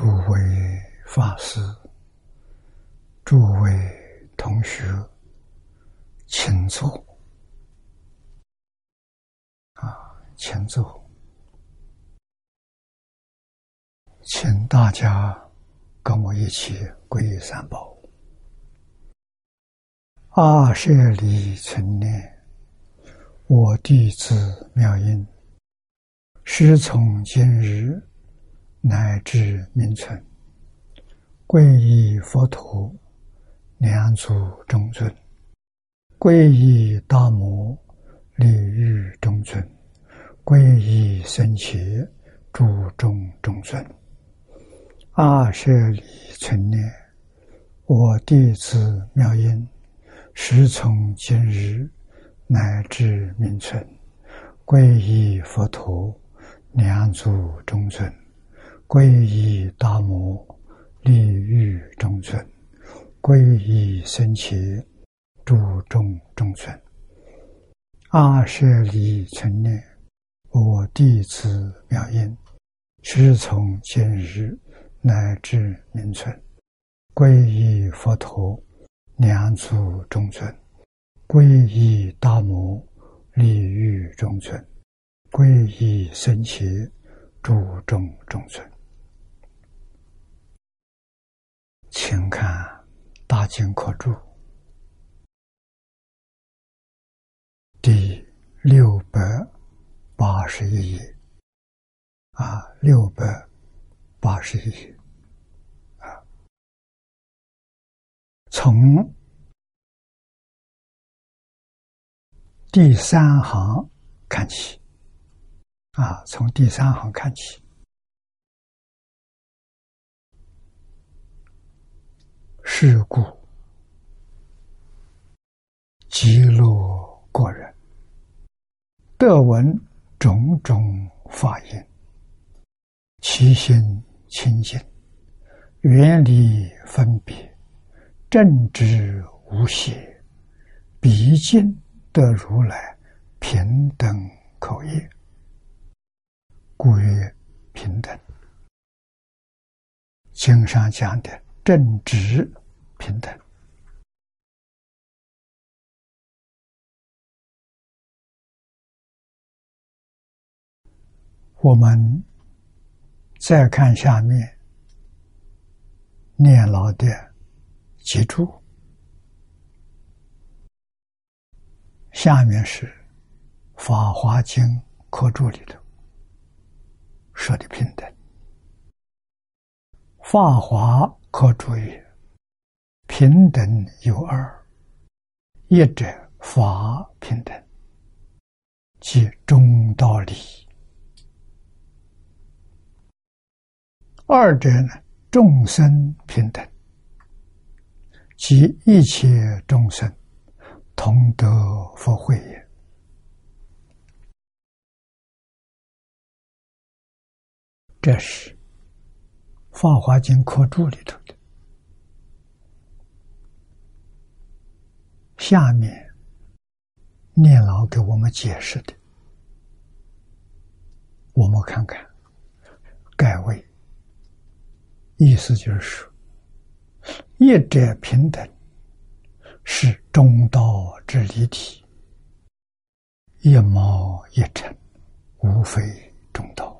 诸位法师、诸位同学，请坐。啊，请坐，请大家跟我一起皈依三宝。阿舍利存念，我弟子妙音，师从今日。乃至名存，皈依佛陀，两足中尊；皈依大摩，利欲中尊；皈依僧伽，诸众中尊。阿舍利存念，我弟子妙音，时从今日乃至名存，皈依佛陀，两足中尊。皈依大摩，利欲中尊；皈依僧伽，注众中尊。阿舍利存念，我弟子妙音，师从今日乃至明存，皈依佛陀，两祖中尊；皈依大摩，利欲中尊；皈依僧伽，注众中尊。请看《大经课注》第六百八十一页，啊，六百八十一页，啊，从第三行看起，啊，从第三行看起。是故，极乐国人。得闻种种法音，其心清净，远离分别，正直无邪，毕竟得如来平等口业，故曰平等。经上讲的正直。平等。我们再看下面念老的脊柱，下面是《法华经》课注里头说的平等，《法华课注》也。平等有二，一者法平等，即中道理；二者呢，众生平等，即一切众生同得佛慧也。这是《法华经》课注里头的。下面念老给我们解释的，我们看看盖为，意思就是说，一者平等是中道之理体，一毛一尘，无非中道，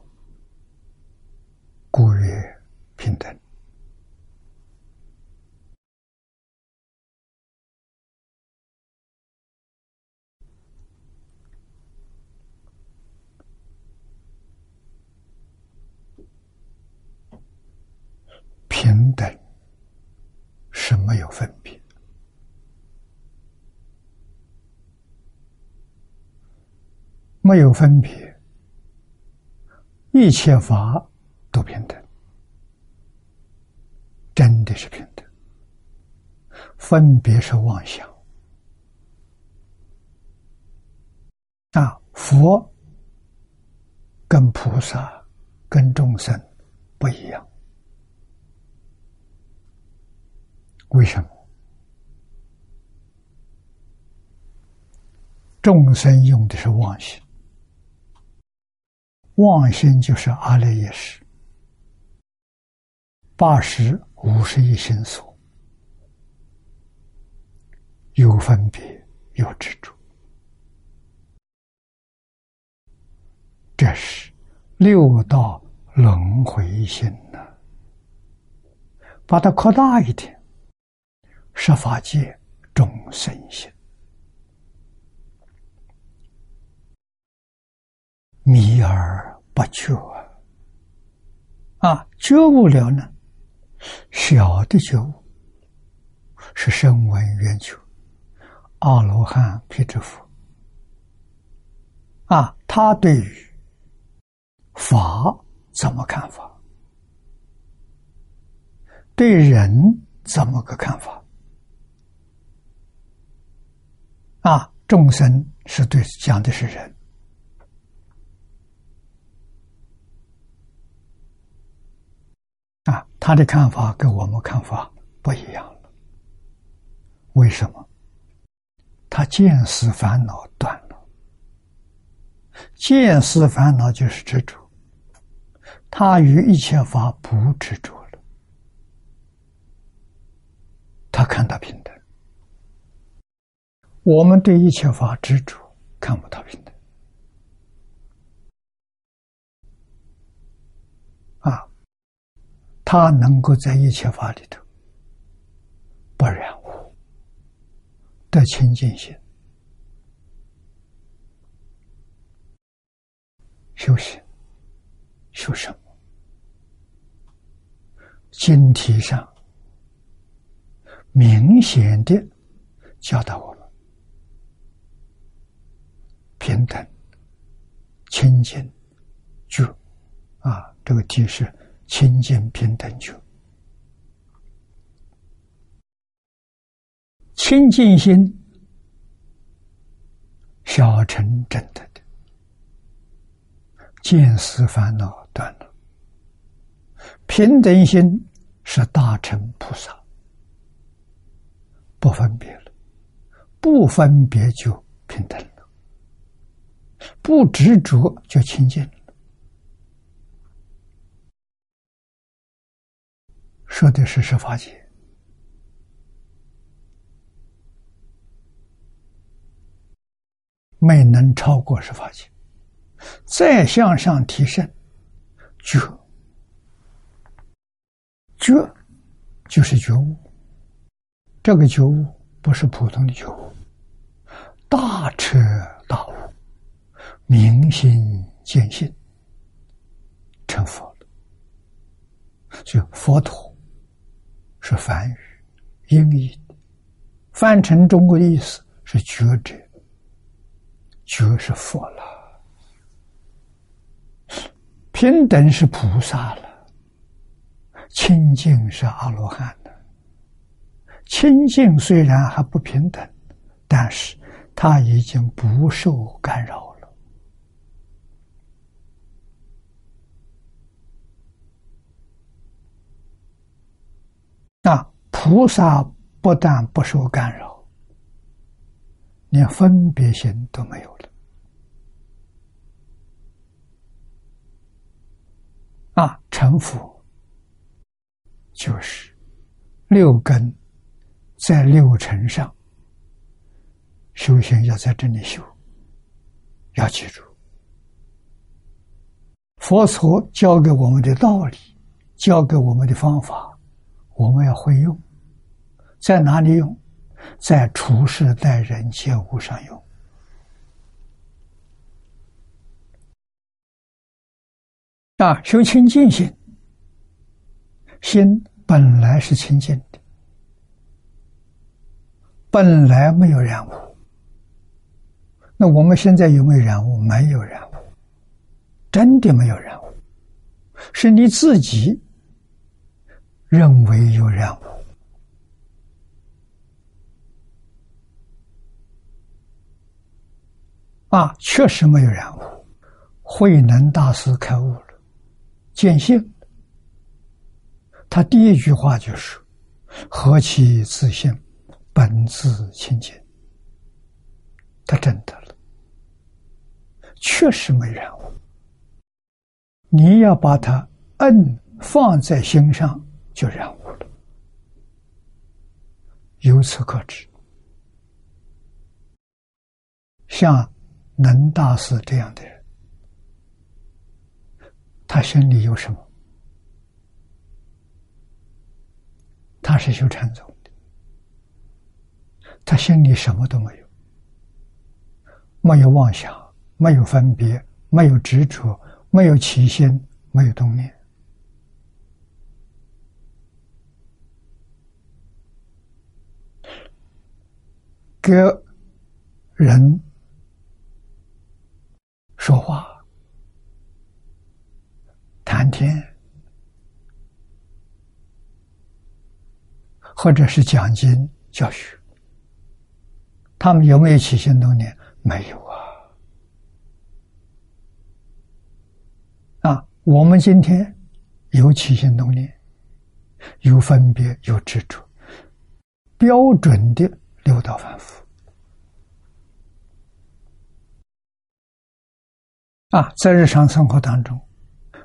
故曰平等。平等是没有分别，没有分别，一切法都平等，真的是平等。分别是妄想啊！佛跟菩萨、跟众生不一样。为什么？众生用的是妄心？妄心就是阿赖耶识，八十五十一心所，有分别，有执着，这是六道轮回心呐。把它扩大一点，十法界众生心。迷而不觉啊！觉悟了呢，小的觉悟是声闻缘觉，阿罗汉、辟支佛啊，他对于法怎么看法？对人怎么个看法？啊，众生是对讲的是人。啊，他的看法跟我们看法不一样了。为什么？他见思烦恼断了，见思烦恼就是执着，他与一切法不执着了，他看到平等。我们对一切法执着，看不到平等。啊他能够在一切法里头不染污，得清净心，修行修什么？经题上明显的教导我们：平等、清净、觉啊，这个题是。清净平等觉，清净心小乘正德的。见思烦恼断了，平等心是大乘菩萨。不分别了，不分别就平等了，不执着就清净。说的是十法界，没能超过十法界，再向上提升，觉，觉就是觉悟。这个觉悟不是普通的觉悟，大彻，明心见性，成佛了，就佛陀。是梵语，音译的，翻成中国的意思是觉者，觉是佛了，平等是菩萨了，清净是阿罗汉的。清净虽然还不平等，但是他已经不受干扰了。那菩萨不但不受干扰，连分别心都没有了。啊，成佛就是六根在六尘上修行，要在这里修，要记住，佛陀教给我们的道理，教给我们的方法。我们要会用，在哪里用？在处事待人接物上用。啊，修清净心，心本来是清净的，本来没有染污。那我们现在有没有染污？没有染污，真的没有染污，是你自己。认为有染污啊，确实没有染污。慧能大师开悟了，见性。他第一句话就是：“何其自性，本自清净。”他真的了，确实没染污。你要把它摁放在心上。就染污了。由此可知，像能大师这样的人，他心里有什么？他是修禅宗的，他心里什么都没有，没有妄想，没有分别，没有执着，没有起心，没有动念。跟人说话、谈天，或者是讲经教学，他们有没有起心动念？没有啊！啊，我们今天有起心动念，有分别，有执着，标准的。六道反复啊，在日常生活当中，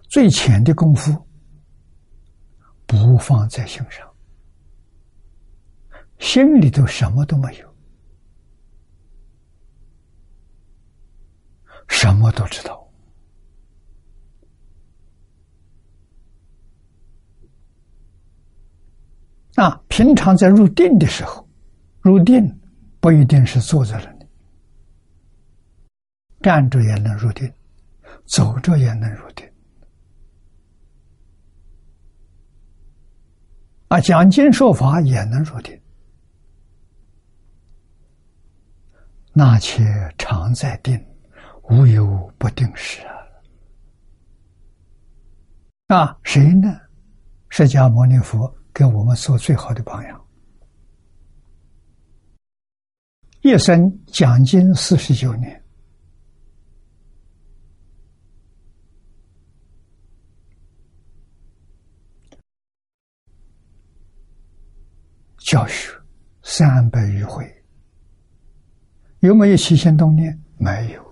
最浅的功夫不放在心上，心里头什么都没有，什么都知道啊。平常在入定的时候。入定不一定是坐在那里，站着也能入定，走着也能入定。啊，讲经说法也能入定，那且常在定，无有不定时啊！啊，谁呢？释迦牟尼佛给我们做最好的榜样。一生讲经四十九年，教学三百余回，有没有起心动念？没有。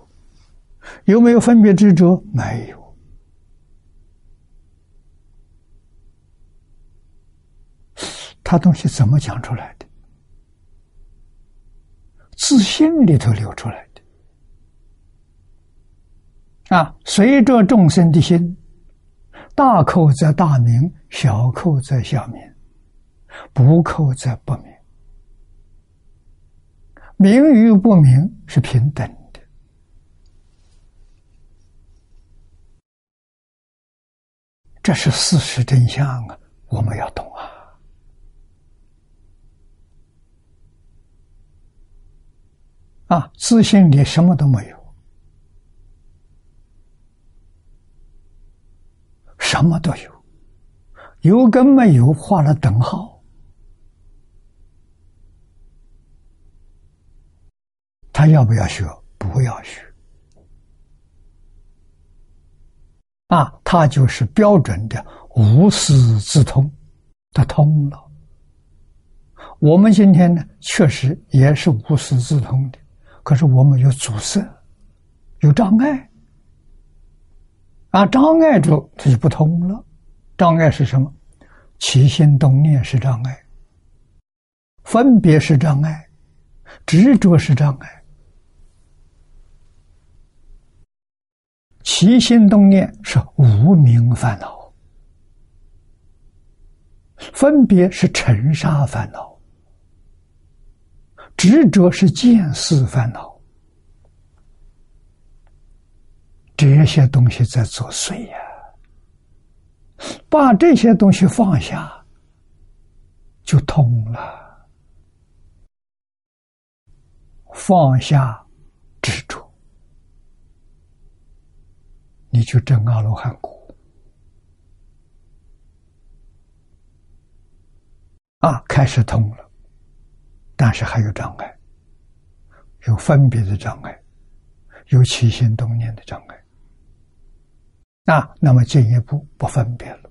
有没有分别执着？没有。他东西怎么讲出来的？自心里头流出来的啊，随着众生的心，大口则大明，小口则小明，不扣则不明，明与不明是平等的，这是事实真相啊，我们要懂啊。啊，自信里什么都没有，什么都有，有跟没有画了等号。他要不要学？不要学。啊，他就是标准的无师自通，他通了。我们今天呢，确实也是无师自通的。可是我们有阻塞，有障碍，啊，障碍住他就不通了。障碍是什么？起心动念是障碍，分别是障碍，执着是障碍。起心动念是无名烦恼，分别是尘沙烦恼。执着是见思烦恼，这些东西在作祟呀。把这些东西放下，就通了。放下执着，你就证阿罗汉果。啊，开始通了。但是还有障碍，有分别的障碍，有起心动念的障碍。啊，那么进一步不分别了，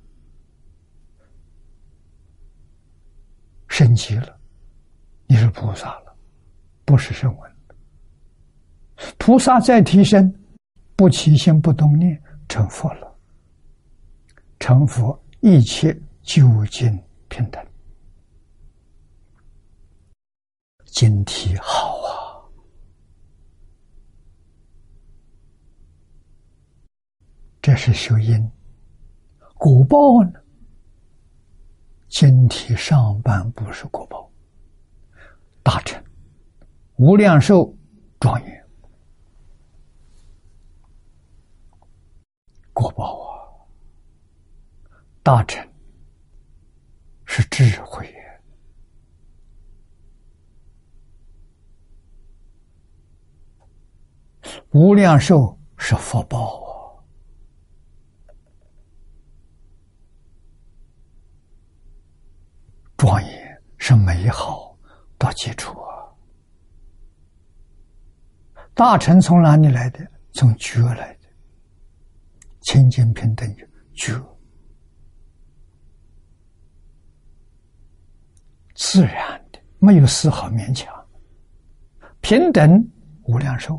升级了，你是菩萨了，不是圣文。菩萨再提升，不起心不动念，成佛了。成佛一切究竟平等。晶体好啊，这是修因。果报呢？今体上半部是果报，大成、无量寿、庄严，果报啊，大臣是智慧。无量寿是福报啊，庄严是美好到基础啊。大臣从哪里来的？从觉来的，清净平等觉，自然的，没有丝毫勉强，平等无量寿。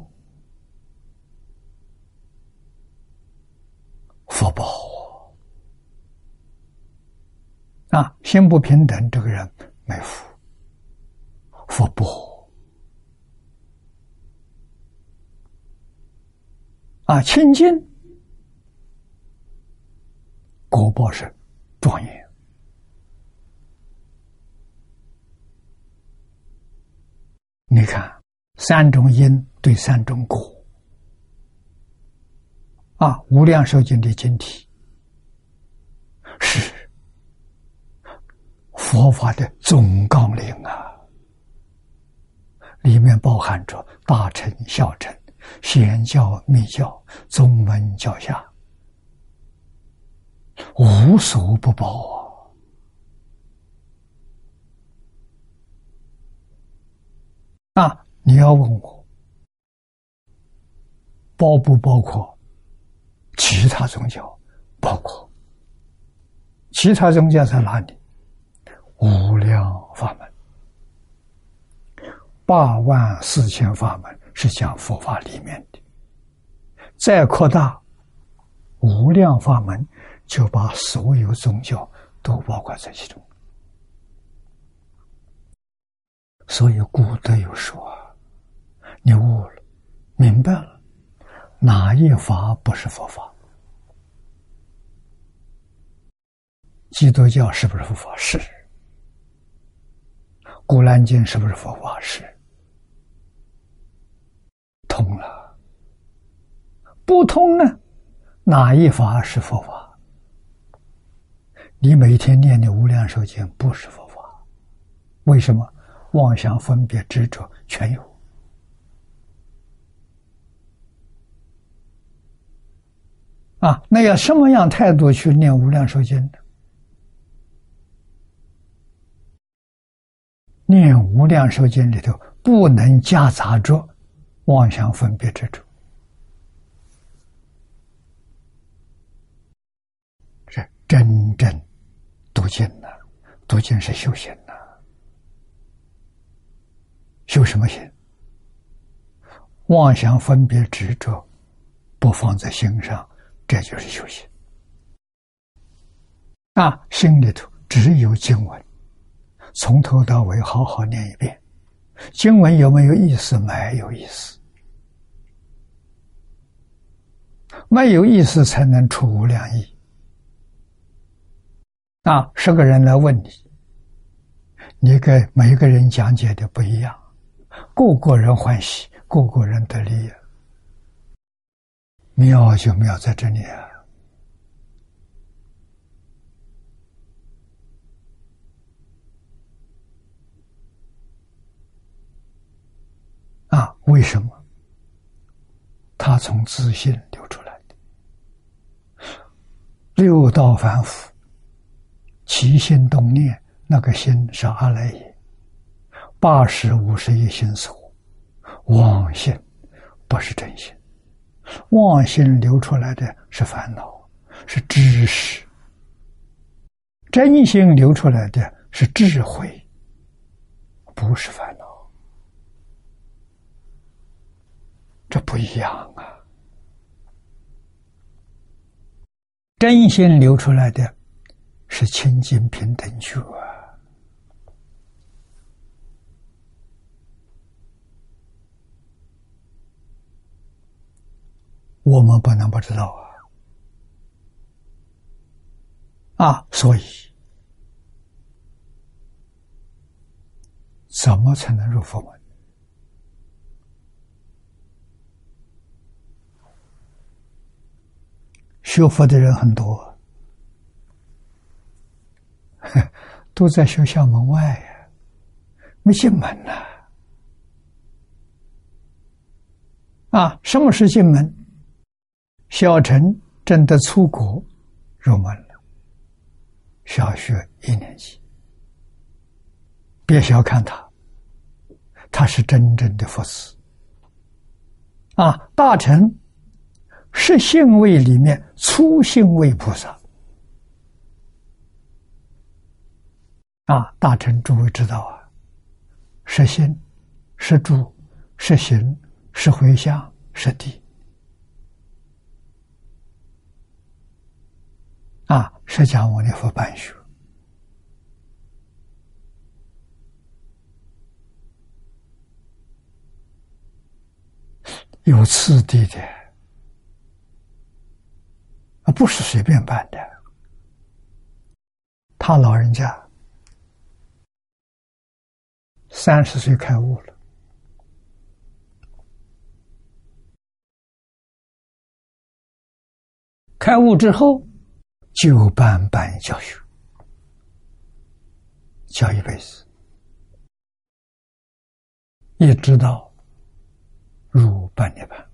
福报啊！心不平等，这个人没福。福报啊，清净果报是庄严。你看，三种因对三种果。啊！无量寿经的经体是佛法的总纲领啊，里面包含着大乘、小乘、显教、密教、宗门、教下，无所不包啊！啊，你要问我，包不包括？其他宗教包括其他宗教在哪里？无量法门，八万四千法门是讲佛法里面的。再扩大，无量法门就把所有宗教都包括在其中。所以古德有说：“你悟了，明白了。”哪一法不是佛法？基督教是不是佛法？是。古兰经是不是佛法？是。通了。不通呢？哪一法是佛法？你每天念的无量寿经不是佛法，为什么？妄想、分别、执着全有。啊，那要什么样态度去念无量寿经呢？念无量寿经里头不能夹杂着妄想分别之处，是真正读经呐，读经是修行呐，修什么行？妄想分别执着不放在心上。这就是修行啊！心里头只有经文，从头到尾好好念一遍。经文有没有意思？没有意思，没有意思才能出无量意啊！十个人来问你，你给每个人讲解的不一样，个个人欢喜，个个人得利益。妙就妙在这里啊！啊，为什么？他从自信流出来的，六道凡夫起心动念，那个心是阿赖耶，八十五十一心所，妄心不是真心。妄心流出来的是烦恼，是知识；真心流出来的是智慧，不是烦恼。这不一样啊！真心流出来的是清净平等觉啊。我们不能不知道啊！啊，所以怎么才能入佛门？学佛的人很多，都在学校门外呀，没进门呐！啊，什么是进门？小陈真的出国入门了，小学一年级。别小看他，他是真正的佛师啊！大臣是性位里面初性位菩萨啊！大臣诸位知道啊，是心，是住，是行，是回向，是地。啊，释迦牟尼佛办学有次第的，啊，不是随便办的。他老人家三十岁开悟了，开悟之后。就办办教学，教一辈子，一直到入半涅盘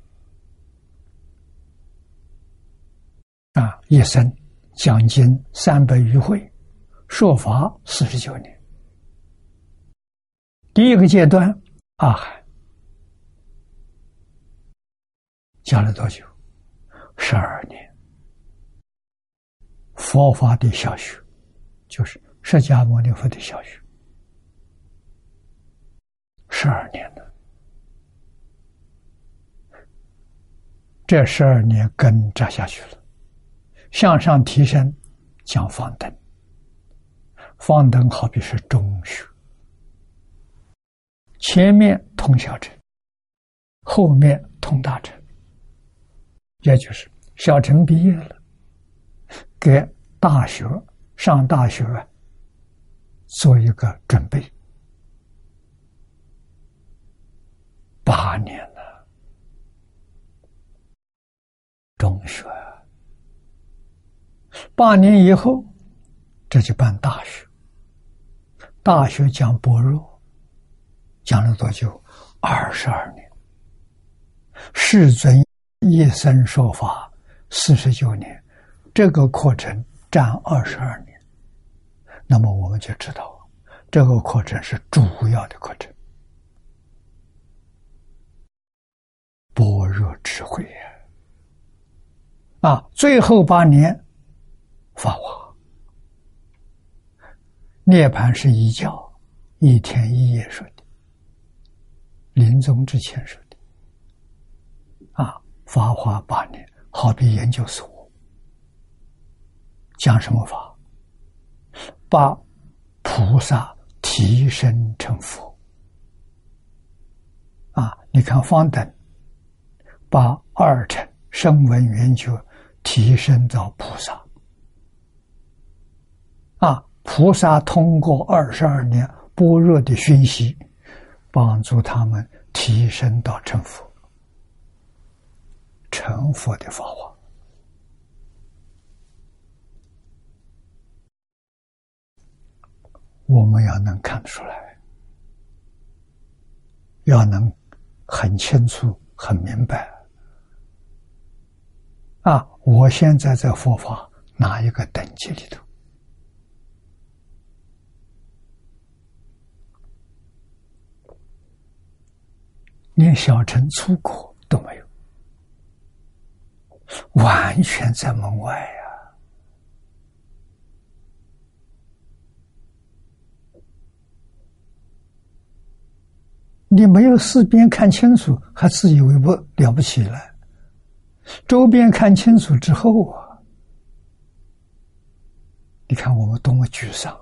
啊！一生讲经三百余会，说法四十九年。第一个阶段，阿含讲了多久？十二年。佛法的小学，就是释迦牟尼佛的小学，十二年了。这十二年根扎下去了，向上提升，讲方等。方等好比是中学，前面通小乘，后面通大乘，也就是小乘毕业了。给大学上大学做一个准备，八年了，中学，八年以后，这就办大学。大学讲薄弱，讲了多久？二十二年。世尊一生说法四十九年。这个课程占二十二年，那么我们就知道，这个课程是主要的课程，般若智慧呀！啊，最后八年法华，涅盘是一觉一天一夜说的，临终之前说的，啊，发华八年，好比研究所。讲什么法？把菩萨提升成佛啊！你看方等，把二乘声闻缘觉提升到菩萨啊！菩萨通过二十二年般若的熏习，帮助他们提升到成佛，成佛的法华。我们要能看得出来，要能很清楚、很明白啊！我现在在佛法哪一个等级里头？连小乘出口都没有，完全在门外呀。你没有四边看清楚，还自以为不了不起了。周边看清楚之后啊，你看我们多么沮丧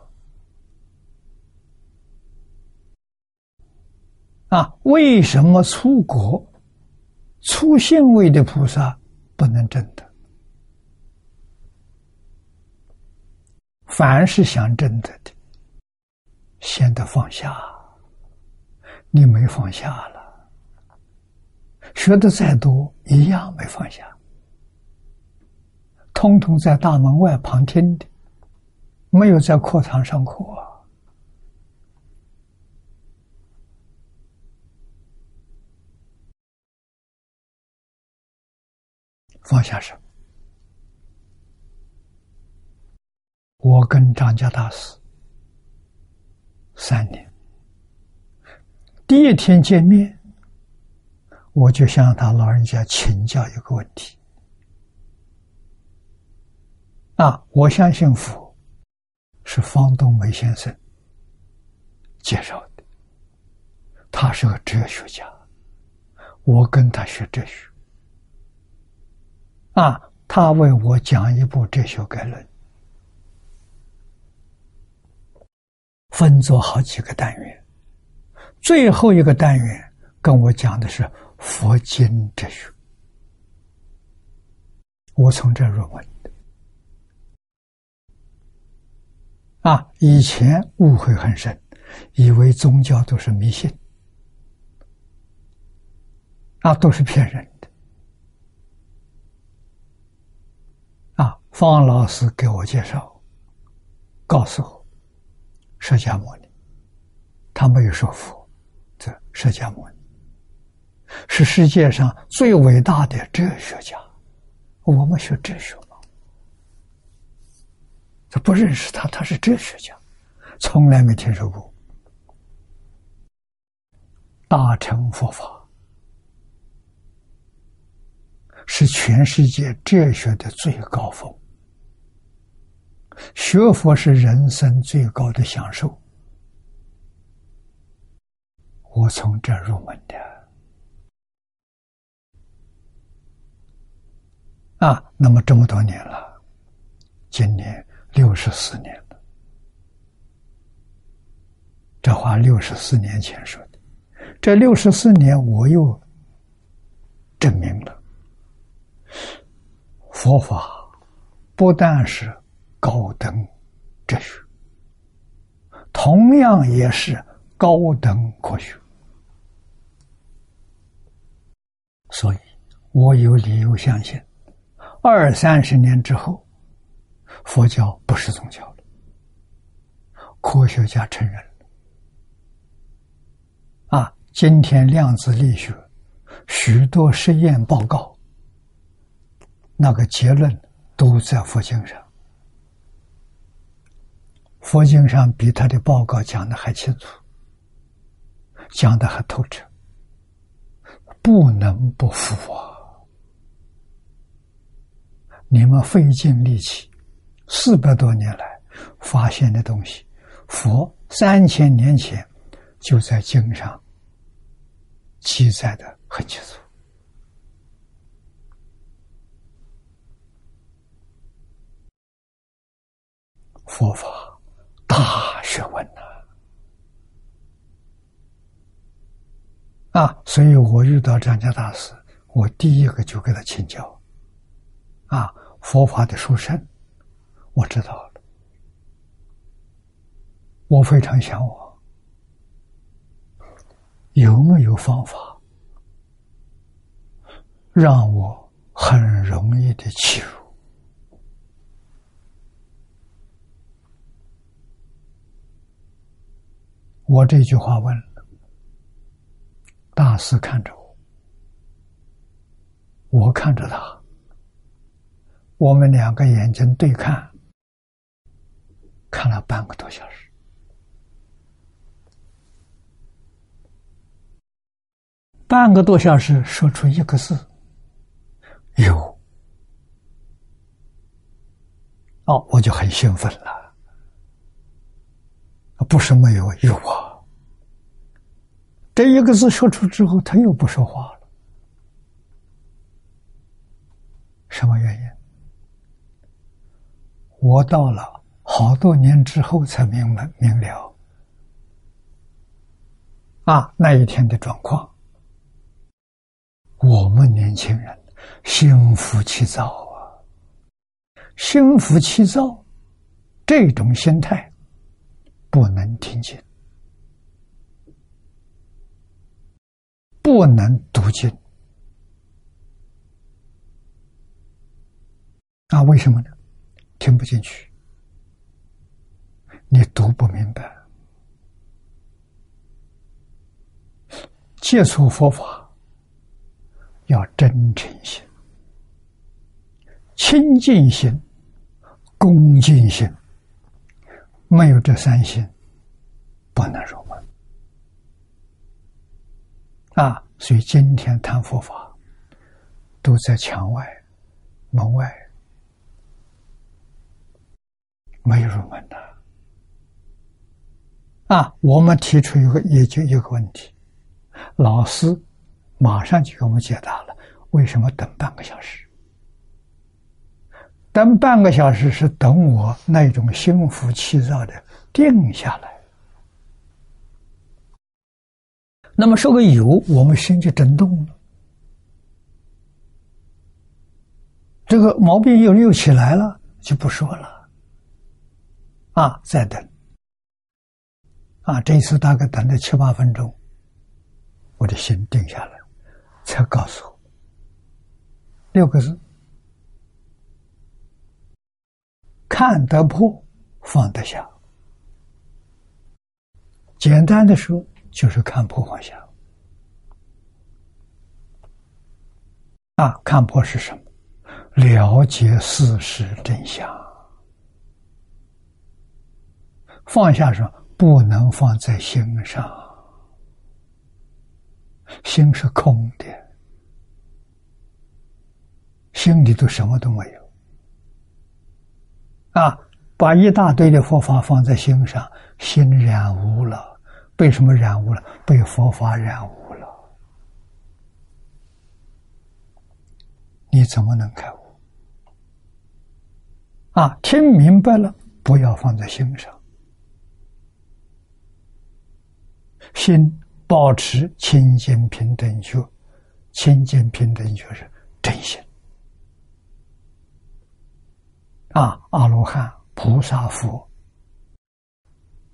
啊！为什么出国出现位的菩萨不能证得？凡是想证得的，先得放下。你没放下了，学的再多，一样没放下，通通在大门外旁听的。没有在课堂上课，放下什么？我跟张家大师三年，第一天见面，我就向他老人家请教一个问题。啊，我相信佛。是方东梅先生介绍的，他是个哲学家，我跟他学哲学，啊，他为我讲一部哲学概论，分作好几个单元，最后一个单元跟我讲的是佛经哲学，我从这入门。啊，以前误会很深，以为宗教都是迷信，啊，都是骗人的。啊，方老师给我介绍，告诉我，释迦牟尼，他没有说佛，这释迦牟尼是世界上最伟大的哲学家，我们学哲学吗。他不认识他，他是哲学家，从来没听说过。大乘佛法是全世界哲学的最高峰，学佛是人生最高的享受。我从这入门的啊，那么这么多年了，今年。六十四年了，这话六十四年前说的。这六十四年，我又证明了佛法不但是高等哲学，同样也是高等科学。所以我有理由相信，二三十年之后。佛教不是宗教了，科学家承认了。啊，今天量子力学许多实验报告，那个结论都在佛经上，佛经上比他的报告讲的还清楚，讲的还透彻，不能不服啊！你们费尽力气。四百多年来发现的东西，佛三千年前就在经上记载的很清楚。佛法大学问呐！啊，所以我遇到张家大师，我第一个就给他请教。啊，佛法的殊胜。我知道了，我非常向往，有没有方法让我很容易的起入？我这句话问了，大师看着我，我看着他，我们两个眼睛对看。看了半个多小时，半个多小时说出一个字：“有。”哦，我就很兴奋了。不是没有，有啊。这一个字说出之后，他又不说话了。什么原因？我到了。好多年之后才明白明了。啊，那一天的状况，我们年轻人心浮气躁啊，心浮气躁，这种心态不能听经，不能读经。啊，为什么呢？听不进去，你读不明白。接触佛法要真诚心、清净心、恭敬心，没有这三心，不能入门。啊，所以今天谈佛法，都在墙外、门外。没有入门的啊！我们提出一个也就一个问题，老师马上就给我们解答了：为什么等半个小时？等半个小时是等我那种心浮气躁的定下来。那么说个有，我们心就震动了，这个毛病又又起来了，就不说了。啊，再等，啊，这一次大概等了七八分钟，我的心定下来，才告诉我六个字：看得破，放得下。简单的说，就是看破放下。啊，看破是什么？了解事实真相。放下什么不能放在心上，心是空的，心里头什么都没有。啊，把一大堆的佛法放在心上，心染污了。被什么染污了？被佛法染污了。你怎么能开悟？啊，听明白了，不要放在心上。心保持清净平等觉，清净平等觉是真心啊！阿罗汉、菩萨、佛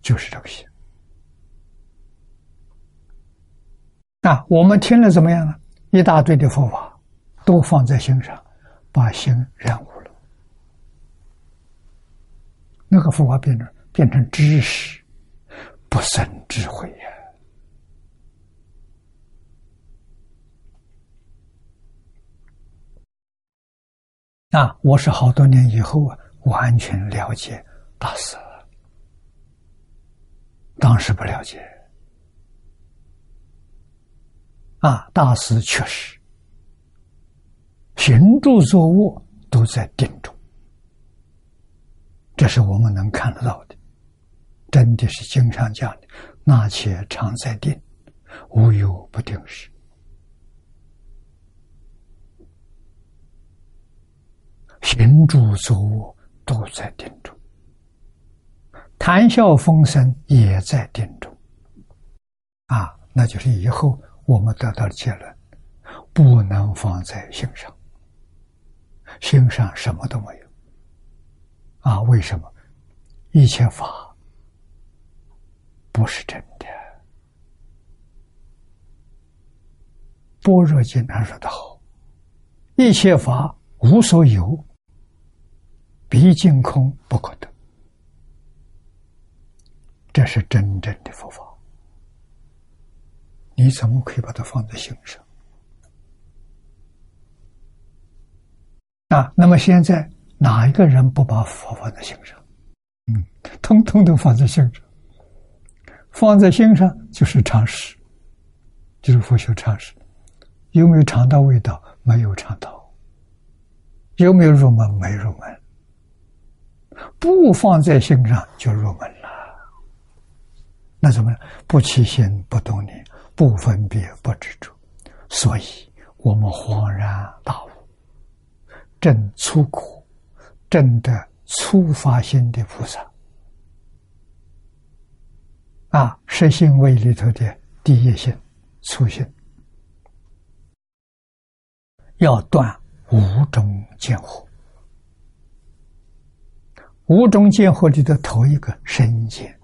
就是这个心啊！我们听了怎么样呢？一大堆的佛法都放在心上，把心染污了，那个佛法变成变成知识，不生智慧呀！那我是好多年以后啊，完全了解大师了。当时不了解。啊，大师确实行住坐卧都在定中，这是我们能看得到的。真的是经常讲的，那且常在定，无有不定时。行住坐卧都在定中，谈笑风生也在定中，啊，那就是以后我们得到的结论，不能放在心上，心上什么都没有，啊，为什么？一切法不是真的，般若经常说的好，一切法无所有。毕竟空不可得，这是真正的佛法。你怎么可以把它放在心上？啊，那么现在哪一个人不把佛放在心上？嗯，通通都放在心上。放在心上就是常识，就是佛学常识。有没有尝到味道？没有尝到。有没有入门？没入门。不放在心上就入门了，那怎么不起心不动念，不分别不执着，所以我们恍然大悟，正出苦，正的初发心的菩萨，啊，实性位里头的第一性、初性，要断五种见惑。五种见惑里的头一个身见，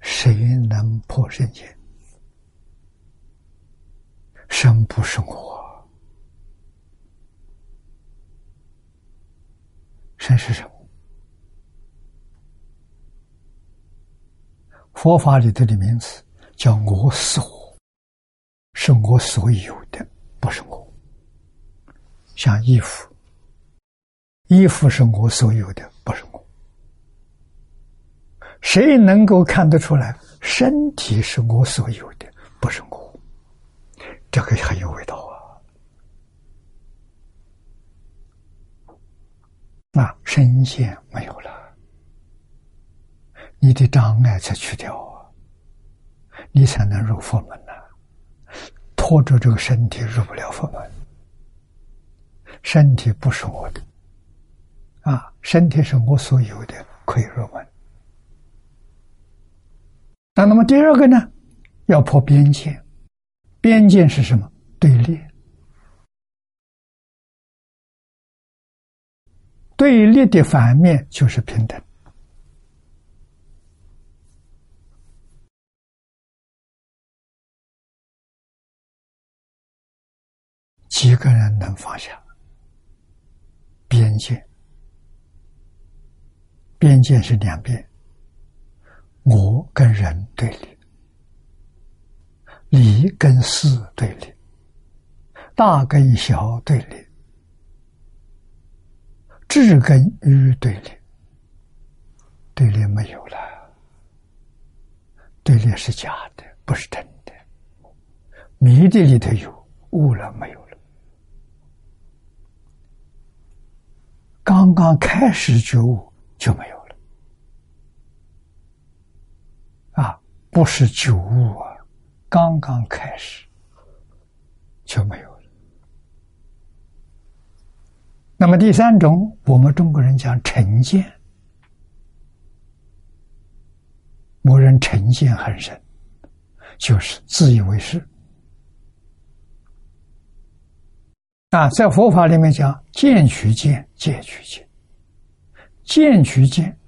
谁能破身见？身不是我，身是什么？佛法里头的名词叫“我所”，是我所有的，不是我。像衣服，衣服是我所有的，不是我。谁能够看得出来？身体是我所有的，不是我。这个很有味道啊！那，身线没有了。你的障碍才去掉啊，你才能入佛门呐。拖着这个身体入不了佛门，身体不是我的，啊，身体是我所有的，可以入门。那那么第二个呢？要破边界，边界是什么？对立，对立的反面就是平等。几个人能放下边界？边界是两边，我跟人对立，理跟事对立，大跟小对立，智跟愚对立，对立没有了，对立是假的，不是真的，迷的里头有，悟了没有？刚刚开始觉悟就没有了，啊，不是觉悟啊，刚刚开始就没有了。那么第三种，我们中国人讲成见，某人成见很深，就是自以为是。啊，在佛法里面讲，见取见，戒取见。见取见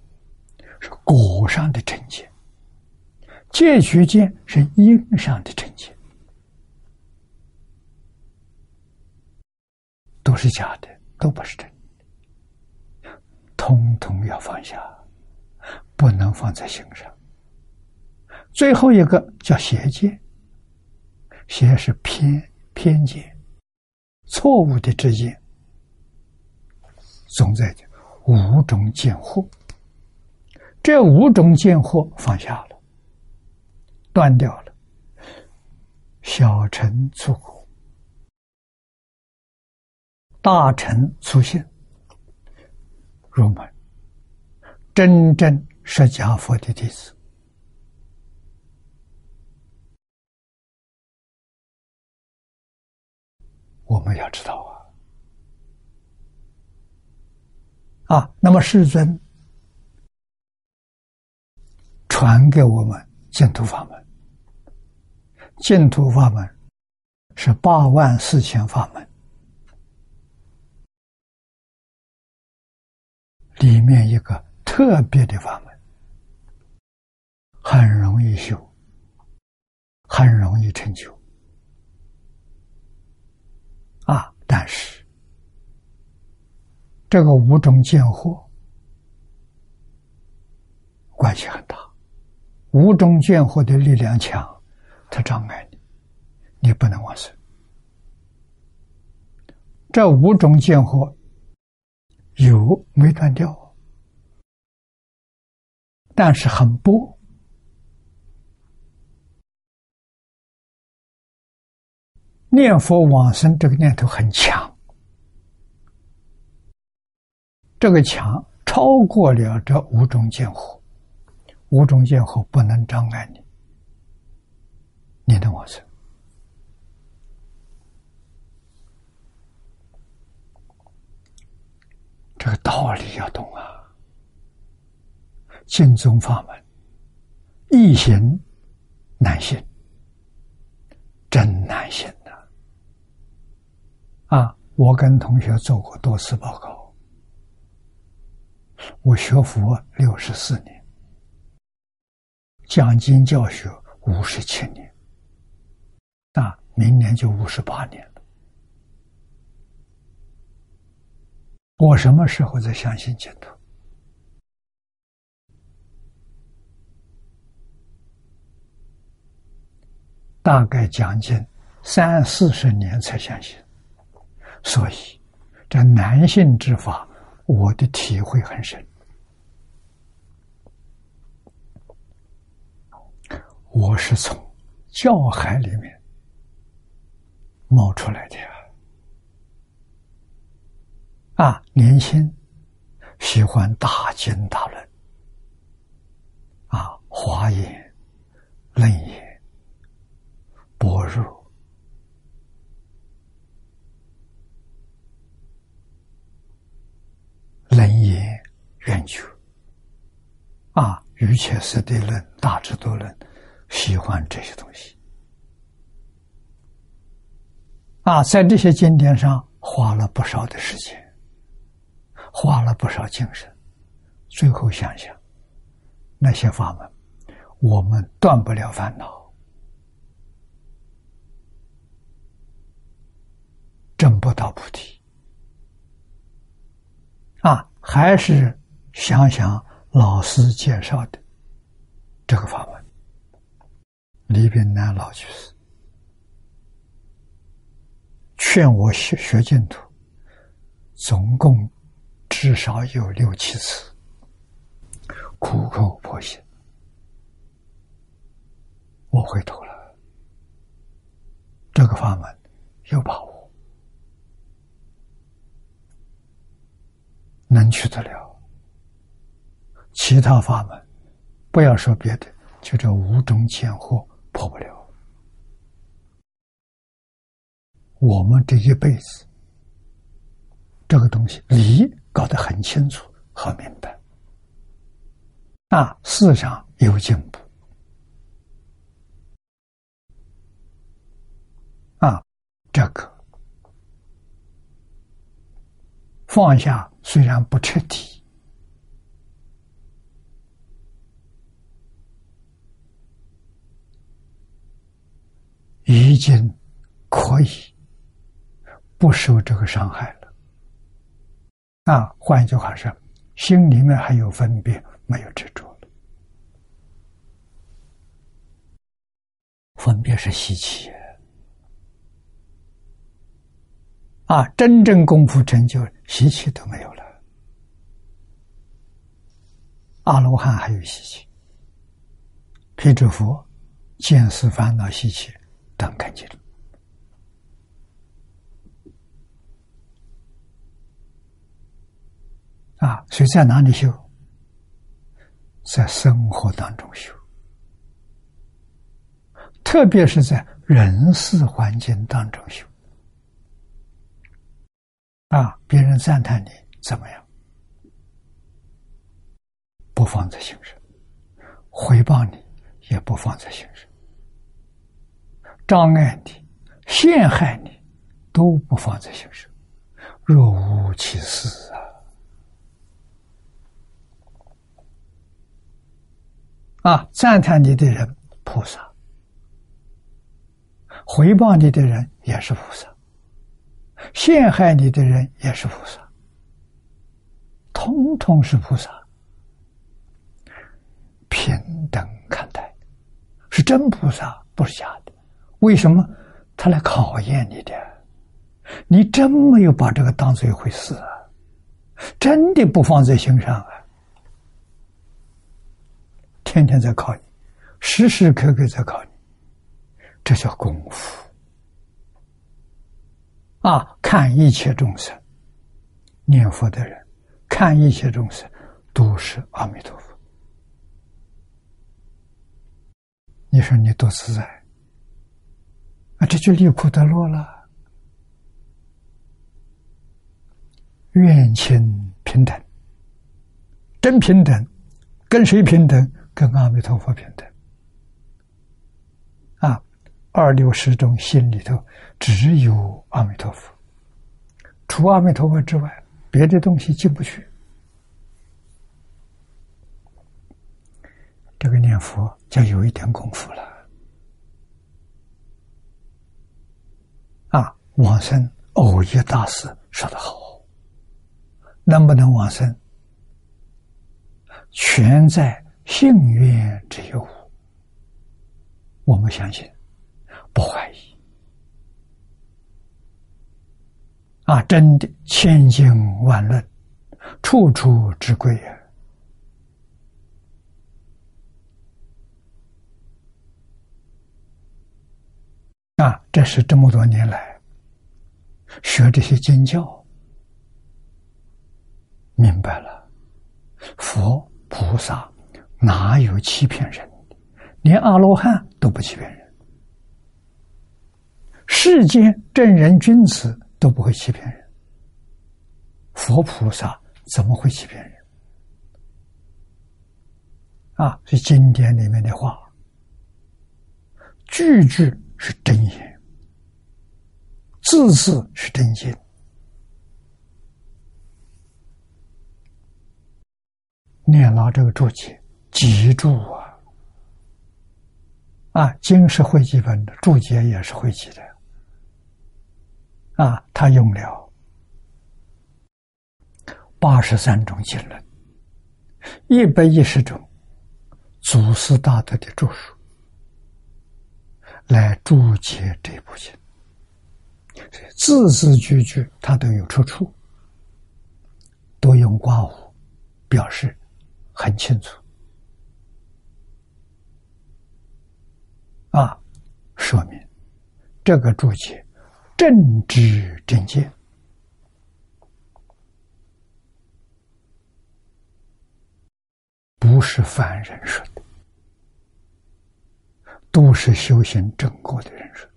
是果上的成见，戒取见是因上的成见，都是假的，都不是真的，通通要放下，不能放在心上。最后一个叫邪见，邪是偏偏见。错误的知见，总在五种见惑。这五种见惑放下了，断掉了，小乘出果，大乘出现，入门，真正释迦佛的弟子。我们要知道啊，啊，那么世尊传给我们净土法门，净土法门是八万四千法门。里面一个特别的法门，很容易修，很容易成就。啊！但是这个五种见惑关系很大，五种见惑的力量强，它障碍你，你不能往生。这五种见惑有没断掉，但是很薄。念佛往生这个念头很强，这个强超过了这五种见惑，五种见惑不能障碍你，你能往生。这个道理要懂啊！净宗法门，易行难行，真难行啊！我跟同学做过多次报告，我学佛六十四年，讲经教学五十七年，那，明年就五十八年了。我什么时候才相信净土？大概将近三四十年才相信，所以这男性之法，我的体会很深。我是从教海里面冒出来的呀！啊，年轻，喜欢大经大论，啊，华严、论言。般若、楞严、圆觉啊，于切实地论、大智度论，喜欢这些东西啊，在这些经典上花了不少的时间，花了不少精神，最后想想那些法门，我们断不了烦恼。证不到菩提啊！还是想想老师介绍的这个法门，李炳南老居士劝我学学净土，总共至少有六七次，苦口婆心，我回头了，这个法门有把握。能去得了，其他法门，不要说别的，就这五种见惑破不了。我们这一辈子，这个东西理搞得很清楚、很明白，啊，思想有进步，啊，这个放下。虽然不彻底，已经可以不受这个伤害了。啊，换一句话说，心里面还有分别，没有执着了。分别是习气。啊，真正功夫成就，习气都没有了。阿罗汉还有习气，辟支佛见思烦恼习气等干净啊，所以在哪里修？在生活当中修，特别是在人事环境当中修。啊！别人赞叹你怎么样？不放在心上；回报你也不放在心上；障碍你、陷害你都不放在心上，若无其事啊！啊！赞叹你的人菩萨，回报你的人也是菩萨。陷害你的人也是菩萨，通通是菩萨，平等看待，是真菩萨，不是假的。为什么他来考验你的？你真没有把这个当做一回事啊？真的不放在心上啊？天天在考你，时时刻刻在考你，这叫功夫。啊！看一切众生，念佛的人，看一切众生，都是阿弥陀佛。你说你多自在啊！这就离苦得乐了，愿亲平等，真平等，跟谁平等？跟阿弥陀佛平等。啊，二六十种心里头只有阿弥陀佛，除阿弥陀佛之外，别的东西进不去。这个念佛就有一点功夫了。啊，往生偶一大师说的好，能不能往生，全在幸运之有。我们相信，不怀疑。啊，真的千经万论，处处之贵呀。啊，这是这么多年来学这些经教，明白了，佛菩萨哪有欺骗人？连阿罗汉都不欺骗人，世间正人君子都不会欺骗人，佛菩萨怎么会欺骗人？啊，是经典里面的话，句句。是真言，字字是真心。念老这个注解，脊柱啊！啊，经是会记本的，注解也是会记的。啊，他用了八十三种经论，一百一十种祖师大德的著述。来注解这部经，字字句句它都有出处，都用刮胡表示很清楚。啊，说明这个注解正知正见，不是凡人说的。都是修行正果的人说的，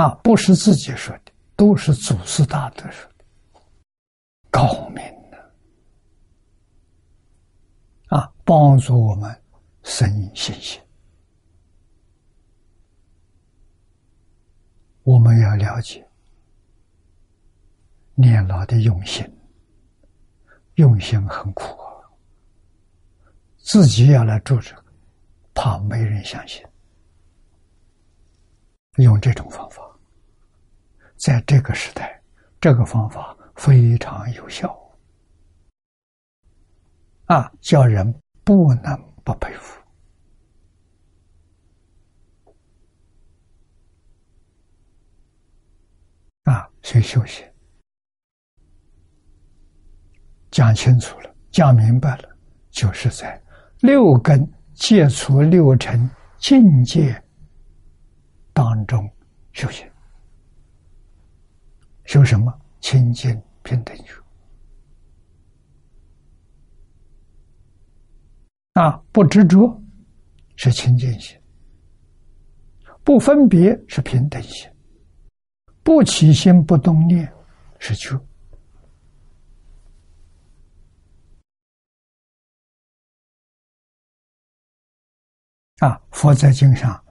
啊，不是自己说的，都是祖师大德说的，高明的，啊，帮助我们生信心。我们要了解念老的用心，用心很苦啊，自己要来住这个。怕没人相信，用这种方法，在这个时代，这个方法非常有效，啊，叫人不能不佩服，啊，所以修行讲清楚了，讲明白了，就是在六根。戒除六尘境界当中修行，修什么？清净平等修啊！不执着是清净心，不分别是平等心，不起心不动念是求。啊！佛在经上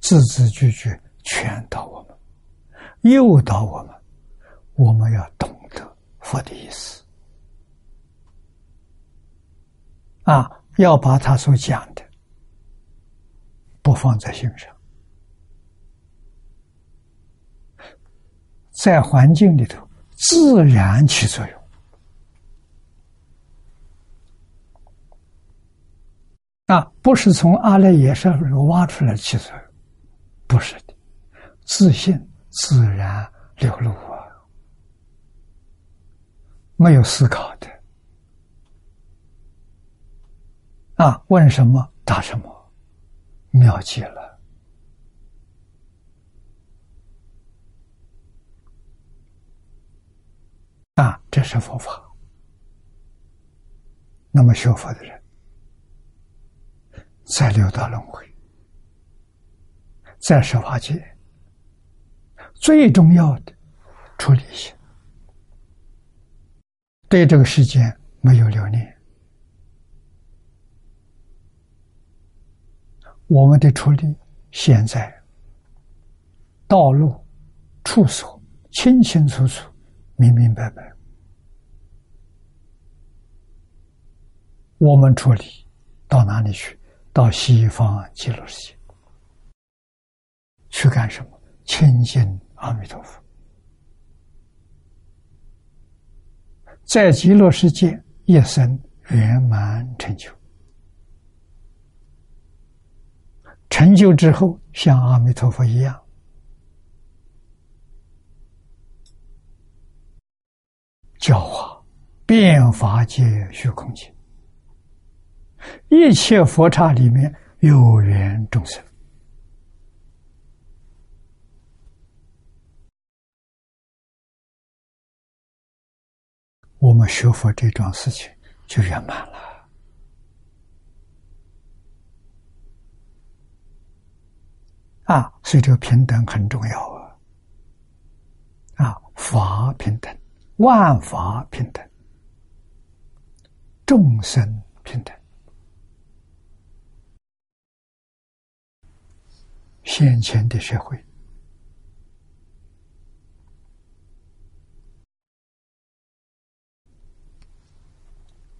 字字句句劝导我们，诱导我们，我们要懂得佛的意思。啊，要把他所讲的不放在心上，在环境里头自然起作用。啊，不是从阿赖耶识里挖出来起作用，不是的，自信自然流露啊，没有思考的。啊，问什么答什么，妙极了。啊，这是佛法。那么学佛的人。在六道轮回，在十法界，最重要的处理心，对这个世间没有留恋。我们的处理现在道路、处所清清楚楚、明明白白。我们处理到哪里去？到西方极乐世界去干什么？亲近阿弥陀佛。在极乐世界一生圆满成就。成就之后，像阿弥陀佛一样，教化变法界虚空界，一切佛刹里面有缘众生，我们学佛这桩事情就圆满了。啊，所以这个平等很重要啊！啊，法平等，万法平等，众生平等。先前的社会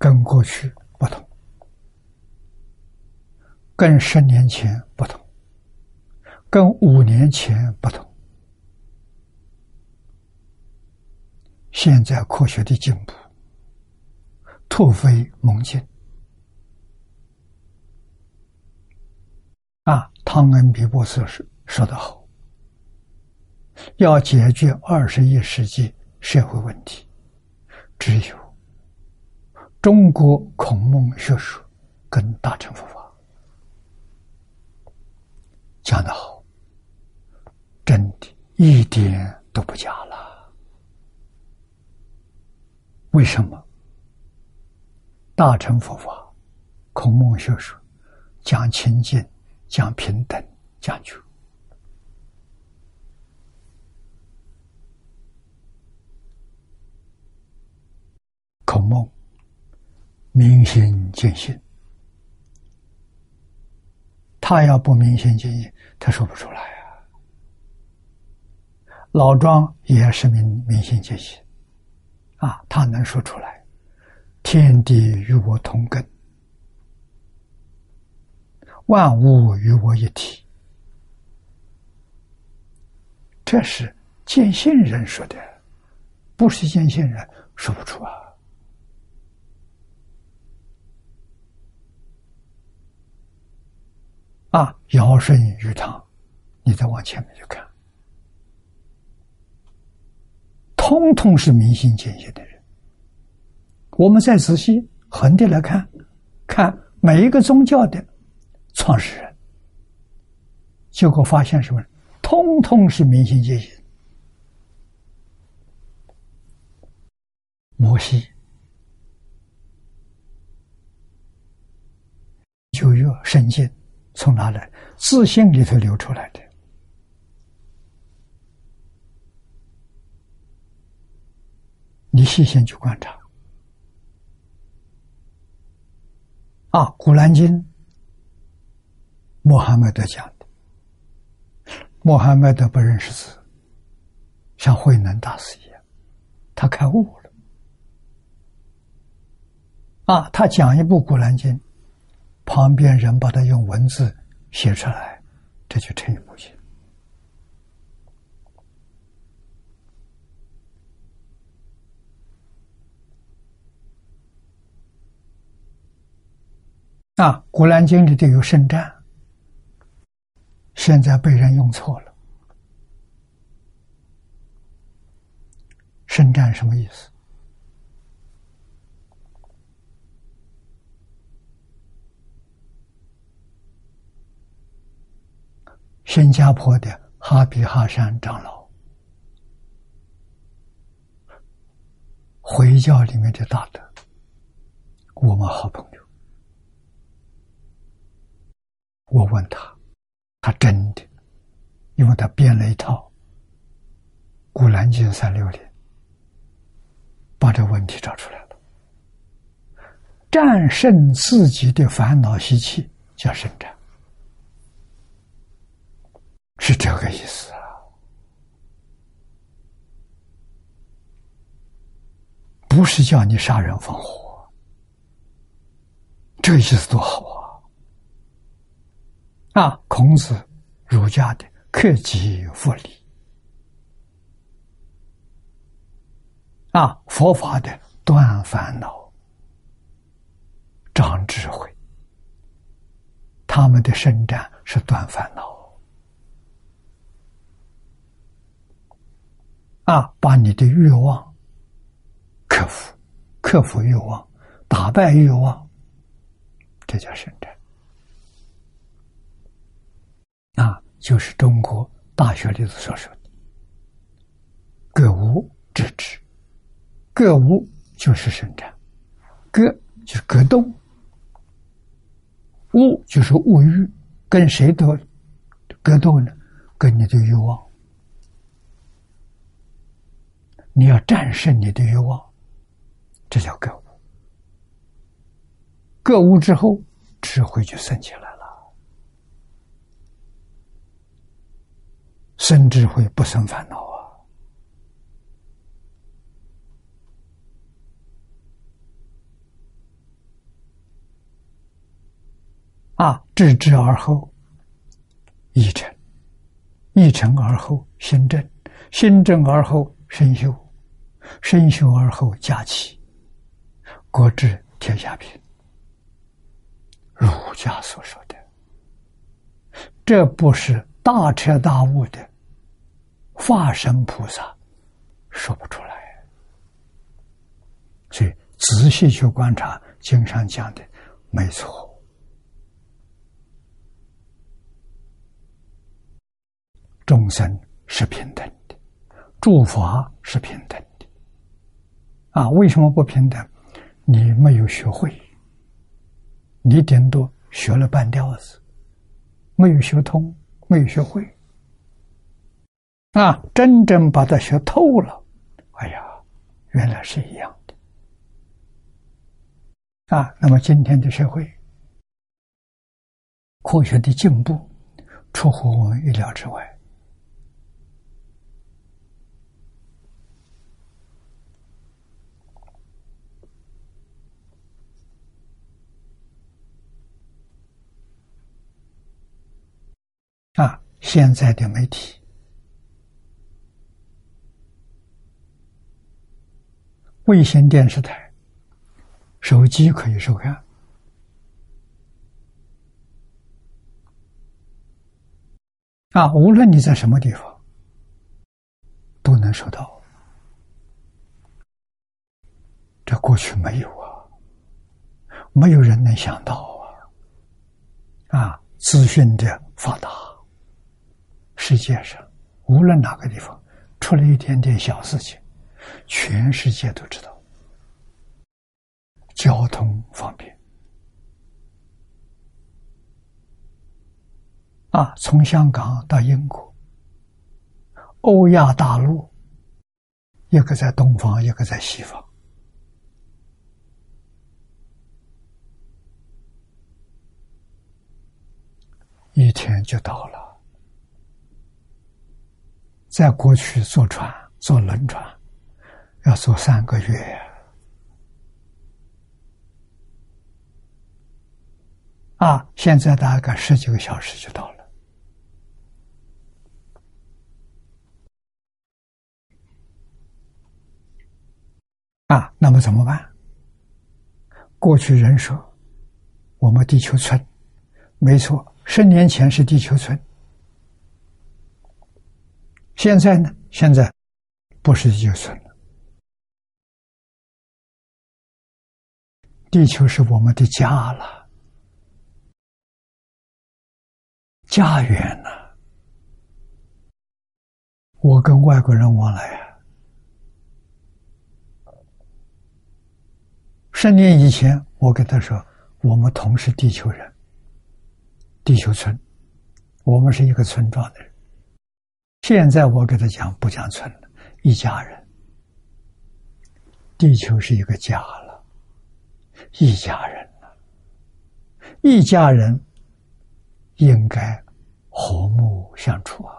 跟过去不同，跟十年前不同。跟五年前不同，现在科学的进步突飞猛进。啊，汤恩比博士说说得好，要解决二十一世纪社会问题，只有中国孔孟学术跟大乘佛法讲得好。真的，一点都不假了。为什么？大乘佛法、孔孟学说讲清净、讲平等、讲究。孔孟明心见性，他要不明心见性，他说不出来啊。老庄也是明明心见性，啊，他能说出来，天地与我同根，万物与我一体，这是见性人说的，不是见性人说不出啊。啊，尧舜禹汤，你再往前面去看。通通是明心见性的人。我们再仔细横的来看，看每一个宗教的创始人，结果发现什么？通通是明心见性。摩西、九月圣经从哪来？自信里头流出来的。你细心去观察，啊，《古兰经》穆罕默德讲的，穆罕默德不认识字，像慧能大师一样，他开悟了。啊，他讲一部《古兰经》，旁边人把它用文字写出来，这就成一部经。啊，《古兰经》里头有圣战，现在被人用错了。圣战什么意思？新加坡的哈比哈山长老，回教里面的大德，我们好朋友。我问他，他真的，因为他编了一套《古兰经》三六零，把这问题找出来了。战胜自己的烦恼习气叫圣战，是这个意思啊，不是叫你杀人放火，这个意思多好啊！啊，孔子儒家的克己复礼，啊，佛法的断烦恼、长智慧，他们的伸展是断烦恼。啊，把你的欲望克服，克服欲望，打败欲望，这叫圣战。啊，就是中国大学里头所说的“格物致知”，格物就是生产，格就是格斗，物就是物欲，跟谁都格斗呢？跟你的欲望。你要战胜你的欲望，这叫格物。格物之后，智慧就升起来了。生智慧不生烦恼啊！啊，知之而后意诚，意诚而后心正，心正而后身修。身修而后家齐，国治天下平。儒家所说的，这不是大彻大悟的化身菩萨说不出来。所以仔细去观察经上讲的，没错。众生是平等的，诸法是平等。啊，为什么不平等？你没有学会，你顶多学了半吊子，没有学通，没有学会。啊，真正把它学透了，哎呀，原来是一样的。啊，那么今天的社会，科学的进步出乎我们意料之外。啊，现在的媒体，卫星电视台、手机可以收看，啊，无论你在什么地方，都能收到。这过去没有啊，没有人能想到啊，啊，资讯的发达。世界上无论哪个地方出了一点点小事情，全世界都知道。交通方便啊，从香港到英国，欧亚大陆，一个在东方，一个在西方，一天就到了。在过去坐船、坐轮船，要坐三个月啊！现在大概十几个小时就到了啊！那么怎么办？过去人说我们地球村，没错，十年前是地球村。现在呢？现在不是地球村了，地球是我们的家了，家园了。我跟外国人往来啊，十年以前我跟他说，我们同是地球人，地球村，我们是一个村庄的人。现在我给他讲，不讲村了，一家人。地球是一个家了，一家人了，一家人应该和睦相处啊，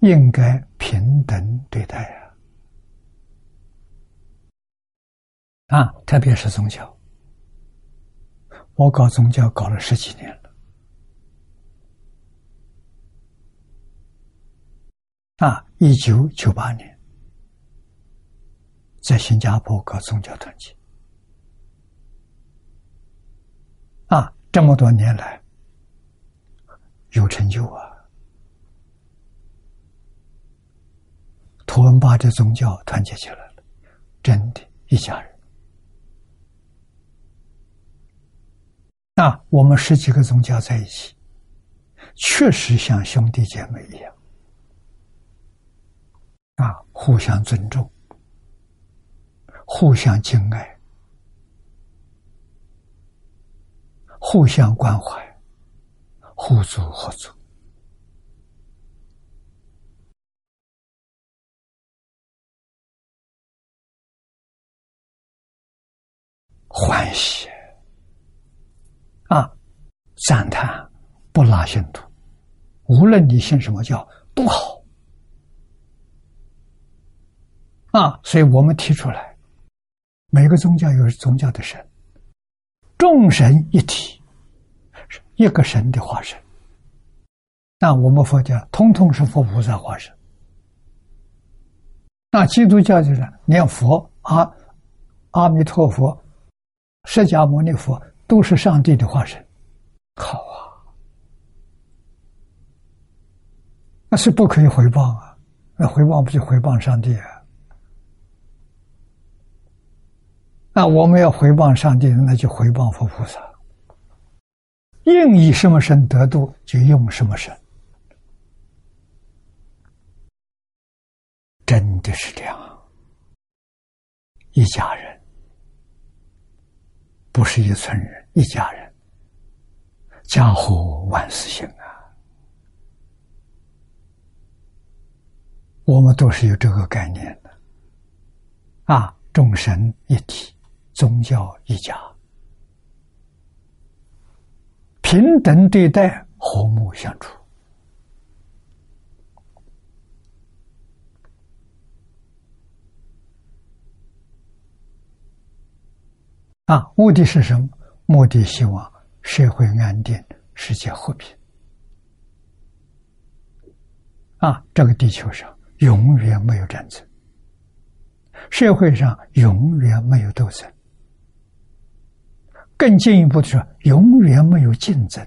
应该平等对待啊！啊，特别是宗教，我搞宗教搞了十几年了，啊，一九九八年在新加坡搞宗教团体，啊，这么多年来。有成就啊！图文把这宗教团结起来了，真的一家人。那我们十几个宗教在一起，确实像兄弟姐妹一样啊，互相尊重，互相敬爱，互相关怀。互助合作，欢喜啊！赞叹不拉信徒，无论你信什么教都好啊！所以我们提出来，每个宗教有宗教的神，众神一体。一个神的化身，那我们佛教通通是佛菩萨化身。那基督教就是念佛阿阿弥陀佛、释迦牟尼佛都是上帝的化身，好啊，那是不可以回报啊！那回报不就回报上帝啊？那我们要回报上帝，那就回报佛菩萨。应以什么身得度，就用什么身。真的是这样，一家人不是一村人，一家人，家和万事兴啊！我们都是有这个概念的啊，众神一体，宗教一家。平等对待，和睦相处。啊，目的是什么？目的希望社会安定，世界和平。啊，这个地球上永远没有战争，社会上永远没有斗争。更进一步的说，永远没有竞争，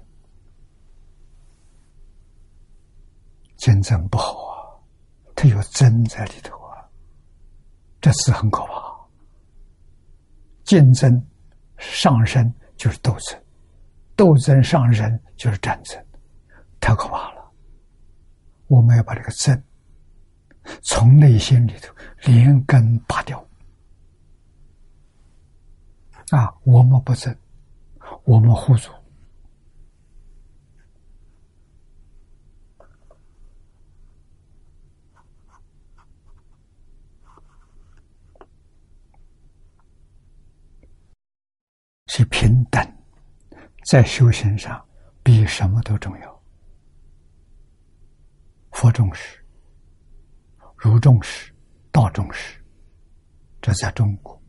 竞争不好啊，它有争在里头啊，这是很可怕。竞争上升就是斗争，斗争上升就是战争，太可怕了。我们要把这个争从内心里头连根拔掉啊！我们不争。我们互助，是平等，在修行上比什么都重要。佛重视，儒重视，道重视，这在中国，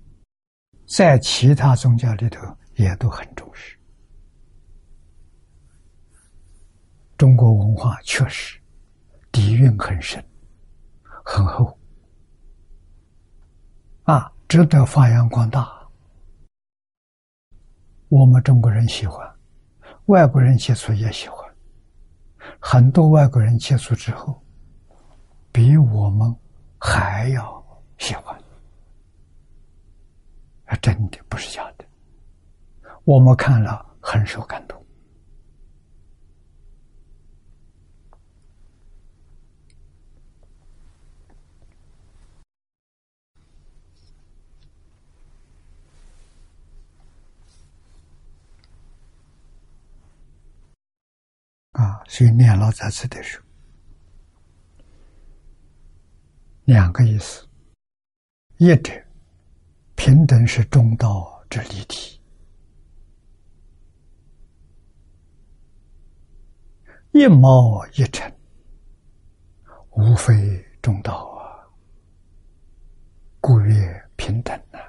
在其他宗教里头。也都很重视。中国文化确实底蕴很深、很厚，啊，值得发扬光大。我们中国人喜欢，外国人接触也喜欢。很多外国人接触之后，比我们还要喜欢，啊，真的不是假。我们看了很受感动啊！所以念老在此的时候，两个意思：一者平等是中道之立体。一毛一尘，无非中道啊，故曰平等啊！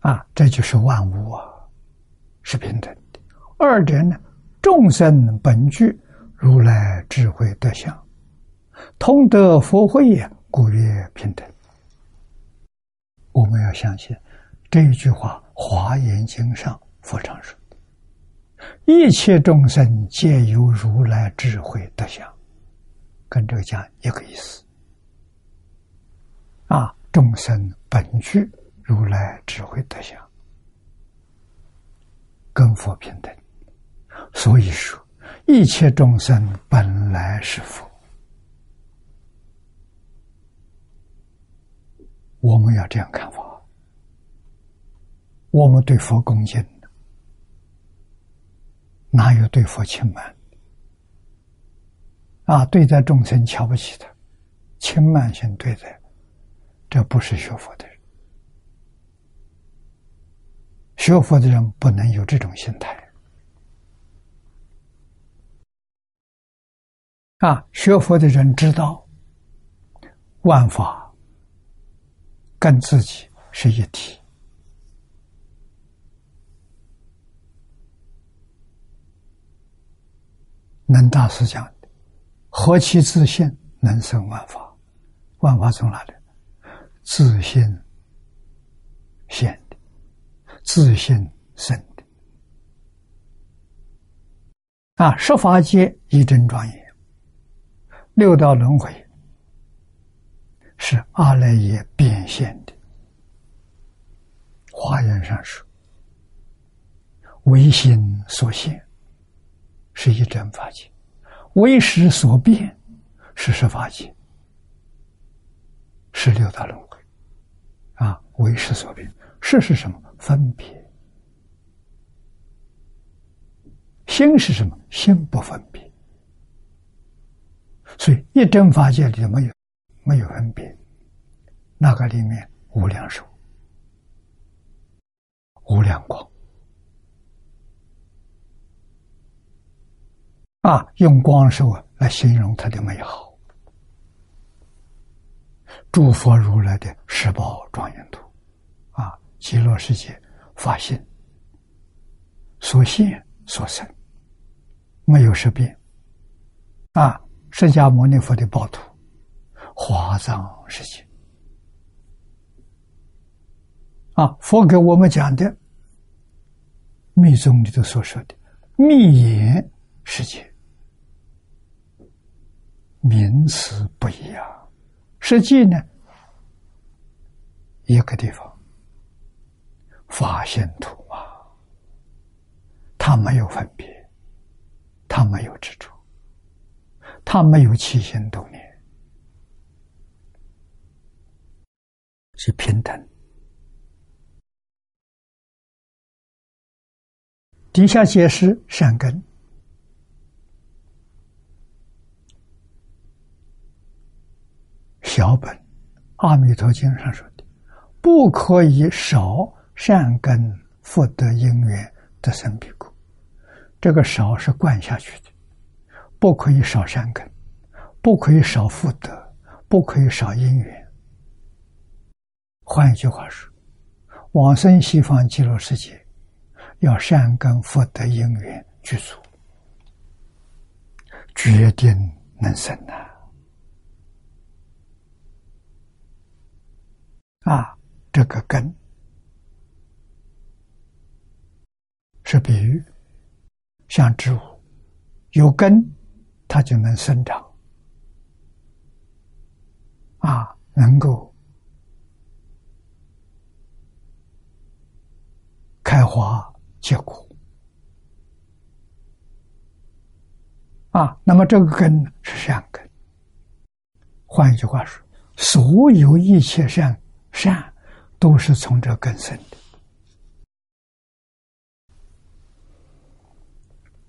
啊，这就是万物啊，是平等的。二者呢，众生本具如来智慧德相，通得佛慧也，故曰平等。我们要相信这一句话，《华严经》上佛常说。一切众生皆有如来智慧德相，跟这个讲一个意思。啊，众生本具如来智慧德相，跟佛平等。所以说，一切众生本来是佛。我们要这样看法，我们对佛恭敬。哪有对佛轻慢？啊，对待众生瞧不起他，轻慢性对待，这不是学佛的人。学佛的人不能有这种心态。啊，学佛的人知道，万法跟自己是一体。能大师讲的：“何其自信，能生万法。万法从哪里？自信现的，自信生的。啊，十法界一真庄严，六道轮回是阿赖耶变现的。华严上说，唯心所现。”是一真法界，为识所变，是十法界，是六道轮回，啊，为识所变，识是什么？分别。心是什么？心不分别。所以一真法界里没有没有分别，那个里面无量寿、无量光。啊，用光寿来形容它的美好。诸佛如来的十宝庄严图，啊，极乐世界发现所现所生，没有十变。啊，释迦牟尼佛的宝图，华藏世界。啊，佛给我们讲的密宗里头所说的密言世界。名词不一样，实际呢，一个地方发现土啊，它没有分别，它没有执着，它没有起心动念，是平等。底下解释善根。小本，《阿弥陀经》上说的，不可以少善根福德因缘得生彼国。这个少是灌下去的，不可以少善根，不可以少福德，不可以少因缘。换一句话说，往生西方极乐世界，要善根福德因缘具足，决定能生呐。啊这个根是比喻，像植物有根，它就能生长，啊，能够开花结果，啊，那么这个根是善根。换一句话说，所有一切善。善都是从这根生的。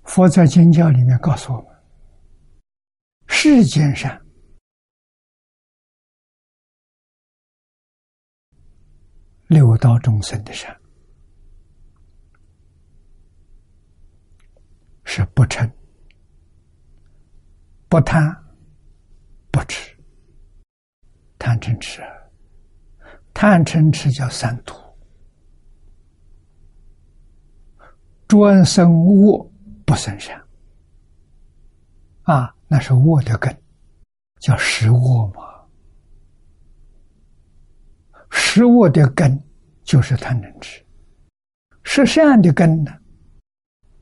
佛在经教里面告诉我们：世间善，六道众生的善，是不嗔、不贪、不痴。贪嗔痴，贪嗔痴叫三毒，专生恶不生善。啊，那是恶的根，叫食恶嘛。食恶的根就是贪嗔痴，食善的根呢，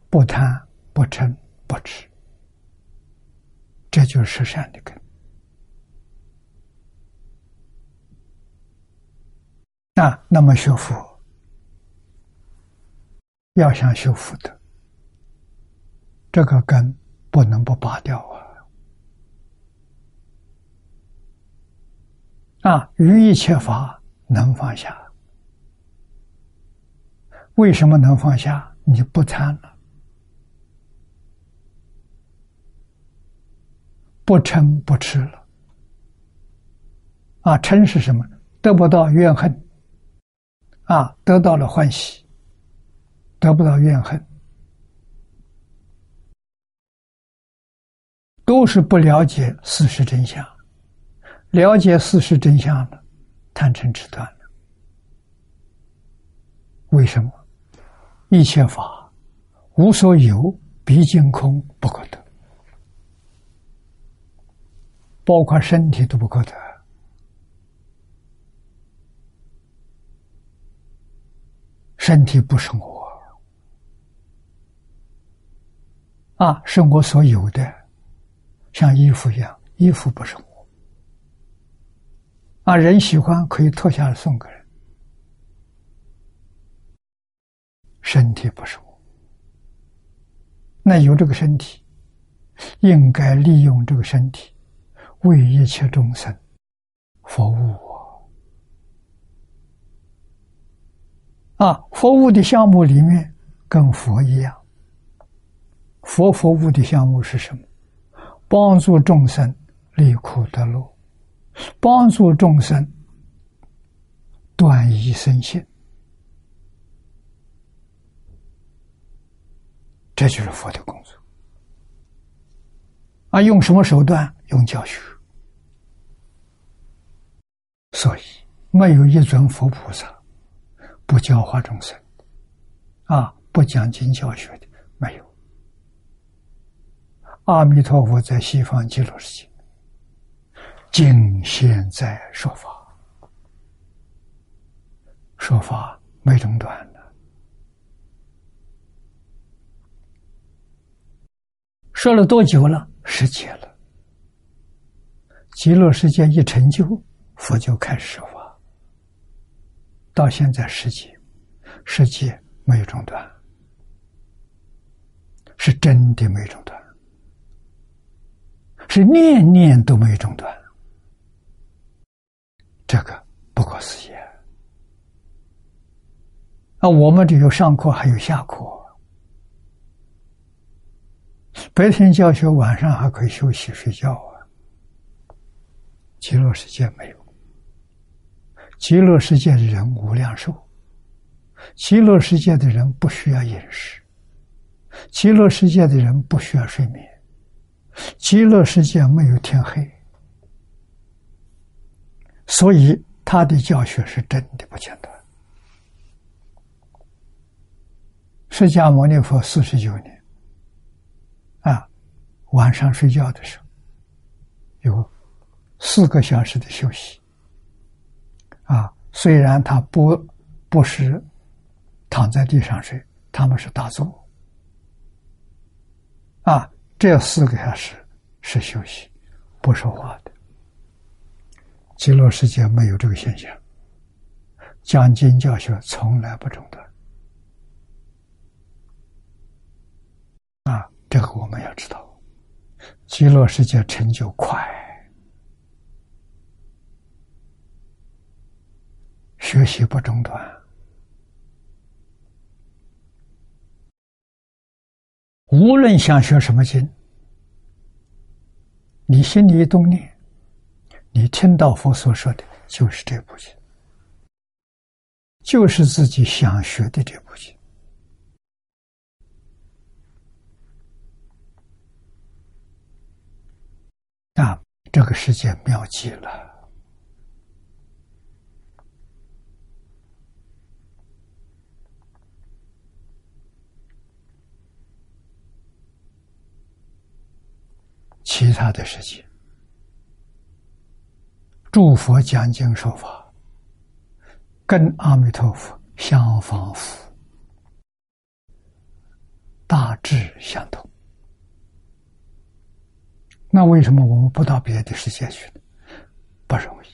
不贪不嗔不痴，这就是善的根。啊，那么学佛要想修福德，这个根不能不拔掉啊！啊，于一切法能放下。为什么能放下？你不贪了，不嗔不吃了。啊，嗔是什么？得不到怨恨。啊，得到了欢喜，得不到怨恨，都是不了解事实真相。了解事实真相了，贪嗔痴断了。为什么？一切法无所有，毕竟空，不可得，包括身体都不可得。身体不是我啊，是我所有的，像衣服一样，衣服不是我啊。人喜欢可以脱下来送给人，身体不是我。那有这个身体，应该利用这个身体为一切众生服务。啊，服务的项目里面跟佛一样，佛服务的项目是什么？帮助众生离苦得乐，帮助众生断疑生信，这就是佛的工作。啊，用什么手段？用教学。所以，没有一尊佛菩萨。不教化众生，啊，不讲经教学的没有。阿弥陀佛在西方极乐世界，今现在说法，说法没中断的，说了多久了？十劫了。极乐世界一成就，佛就开始说。到现在十劫，十劫没有中断，是真的没有中断，是念念都没有中断，这个不可思议啊！我们只有上课，还有下课，白天教学，晚上还可以休息睡觉啊。极乐世界没有。极乐世界的人无量寿，极乐世界的人不需要饮食，极乐世界的人不需要睡眠，极乐世界没有天黑，所以他的教学是真的不简单。释迦牟尼佛四十九年，啊，晚上睡觉的时候，有四个小时的休息。啊，虽然他不不是躺在地上睡，他们是打坐。啊，这四个小时是休息，不说话的。极乐世界没有这个现象，讲经教学从来不中断。啊，这个我们要知道，极乐世界成就快。学习不中断，无论想学什么经，你心里一动念，你听到佛所说的，就是这部经，就是自己想学的这部经。那这个世界妙极了。其他的世界，诸佛讲经说法，跟阿弥陀佛相仿佛，大致相同。那为什么我们不到别的世界去呢？不容易，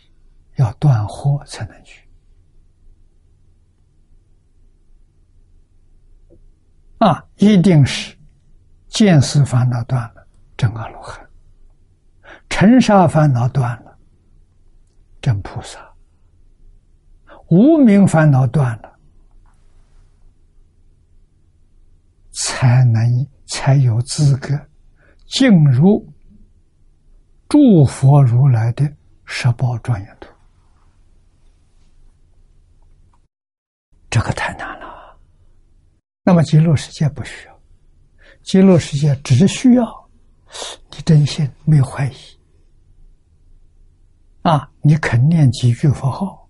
要断惑才能去。啊，一定是见思烦恼断了，正阿罗汉；尘沙烦恼断了，真菩萨；无名烦恼断了，才能才有资格进入。诸佛如来的十宝庄严图，这个太难了。那么极乐世界不需要，极乐世界只需要你真心，没有怀疑啊！你肯念几句佛号，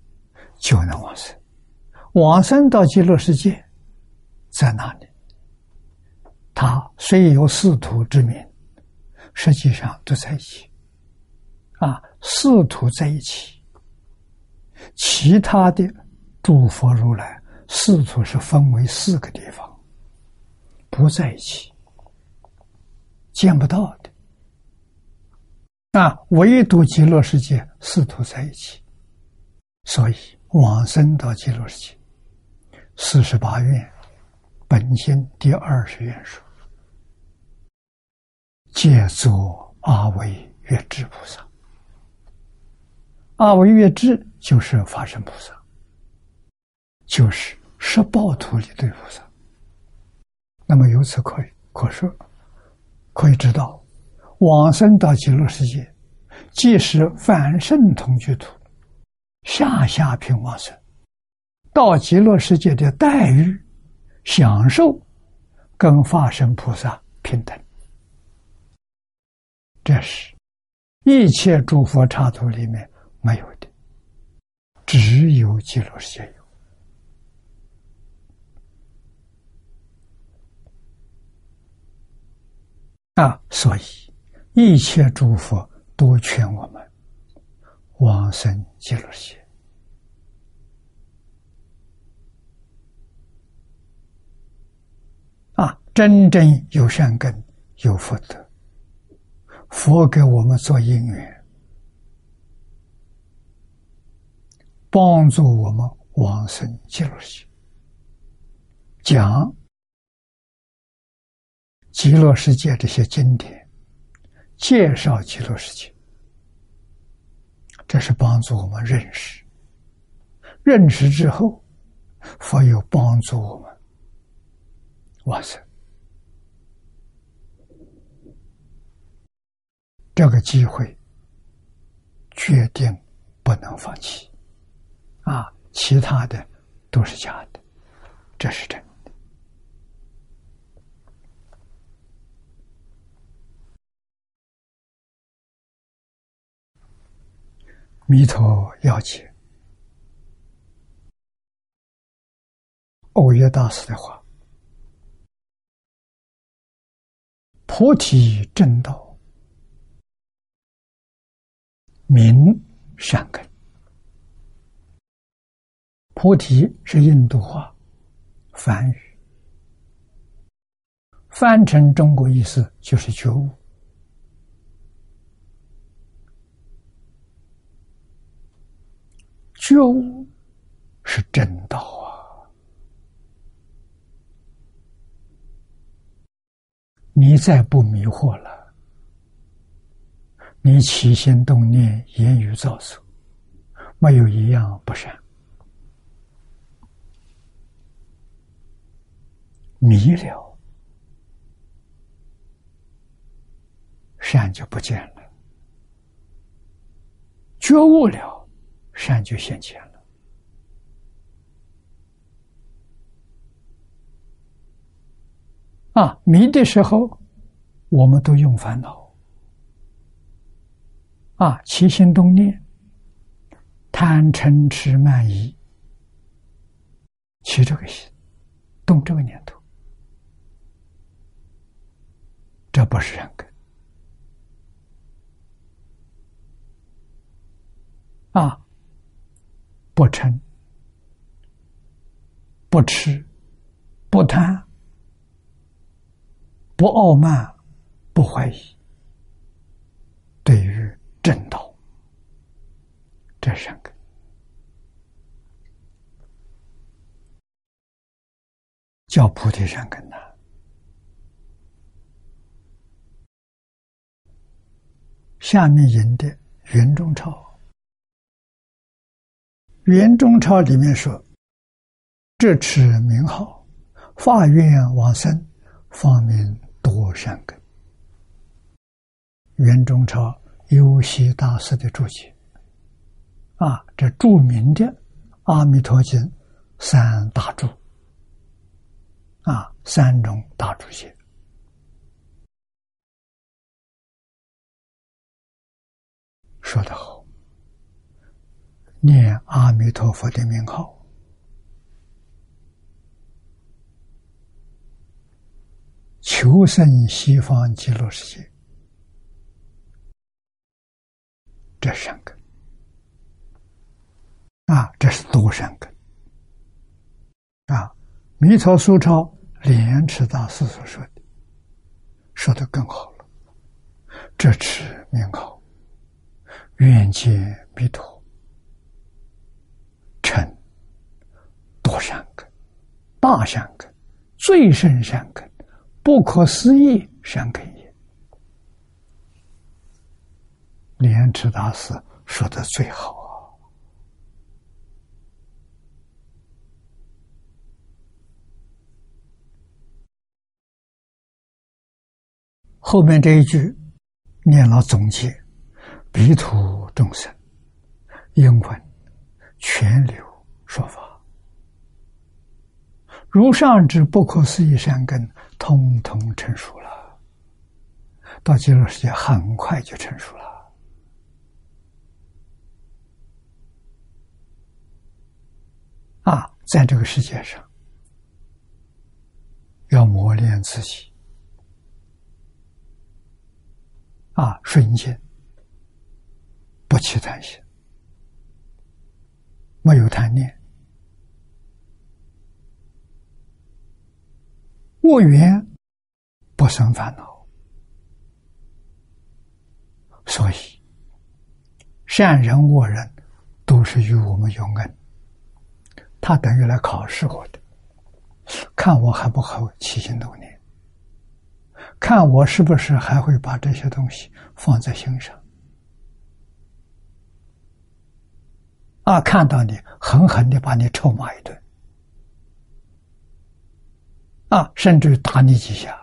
就能往生。往生到极乐世界在哪里？他虽有四土之名，实际上都在一起。啊，四土在一起，其他的诸佛如来四土是分为四个地方，不在一起，见不到的。那，唯独极乐世界四土在一起，所以往生到极乐世界，四十八愿本经第二十愿说，借作阿惟越智菩萨。阿惟越智就是法身菩萨，就是十报图里的菩萨。那么由此可以可说，可以知道，往生到极乐世界，即使凡圣同居土，下下品往生，到极乐世界的待遇、享受，跟法身菩萨平等。这是一切诸佛刹土里面。没有的，只有极乐世界有啊！所以一切诸佛都劝我们往生极乐世界啊！真正有善根、有福德，佛给我们做因缘。帮助我们往生极乐世界，讲极乐世界这些经典，介绍极乐世界，这是帮助我们认识。认识之后，佛有帮助我们往生。这个机会，决定不能放弃。啊，其他的都是假的，这是真的。弥陀要解，欧耶大师的话：“菩提正道，明善根。”菩提是印度话，梵语，翻成中国意思就是觉悟。觉悟是正道啊！你再不迷惑了，你起心动念、言语造作，没有一样不善。迷了，善就不见了；觉悟了，善就现前了。啊，迷的时候，我们都用烦恼；啊，起心动念，贪嗔痴慢疑，起这个心，动这个念头，这不是人根啊！不嗔，不吃，不贪，不傲慢，不怀疑，对于。正道，这是善根，叫菩提善根呐。下面引的圆中钞，元中朝里面说：“这持名号，发愿往生，方名多善根。”元中朝。游西大师的注解，啊，这著名的《阿弥陀经》三大注，啊，三种大注解，说得好，念阿弥陀佛的名号，求生西方极乐世界。这三个啊，这是多善根啊！弥陀苏超莲池大师所说的，说的更好了。这持名号，愿见弥陀，成多善根、大善根、最深善根、不可思议善根也。莲池大师说的最好啊！后面这一句念了总结：彼土众生，应闻全流说法，如上之不可思议善根，通通成熟了。到极乐世界，很快就成熟了。啊，在这个世界上，要磨练自己，啊，顺境，不起贪心，没有贪念，恶缘不生烦恼，所以善人恶人都是与我们有恩。他等于来考试我的，看我还不好起心动念，看我是不是还会把这些东西放在心上，啊，看到你狠狠的把你臭骂一顿，啊，甚至打你几下，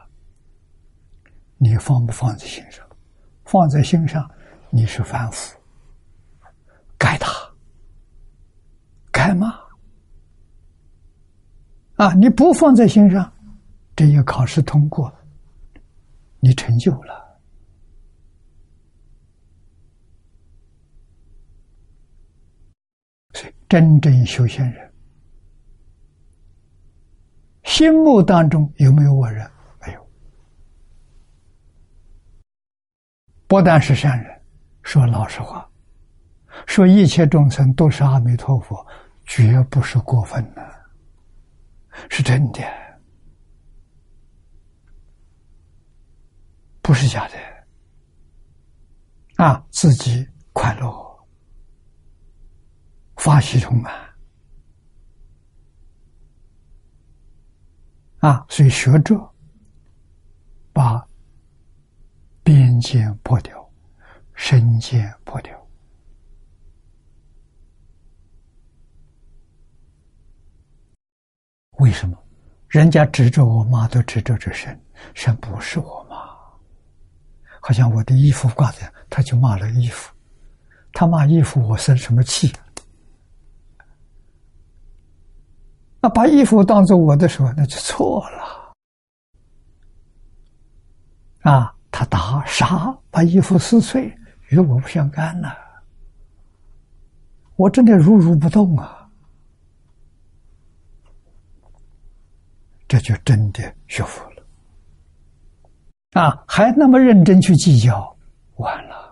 你放不放在心上？放在心上，你是凡夫，该打，该骂。啊！你不放在心上，这一考试通过，你成就了。所以，真正修仙人，心目当中有没有我人？没有。不但是善人，说老实话，说一切众生都是阿弥陀佛，绝不是过分的。是真的，不是假的啊！自己快乐，发喜充满啊！所以学者把边界破掉，身界破掉。为什么？人家指着我骂，都指着这神，神不是我骂。好像我的衣服挂在，他就骂了衣服。他骂衣服，我生什么气？那把衣服当做我的时候，那就错了。啊，他打杀，把衣服撕碎，与我不相干呐。我真的如如不动啊，这就真的学佛了啊！还那么认真去计较，完了。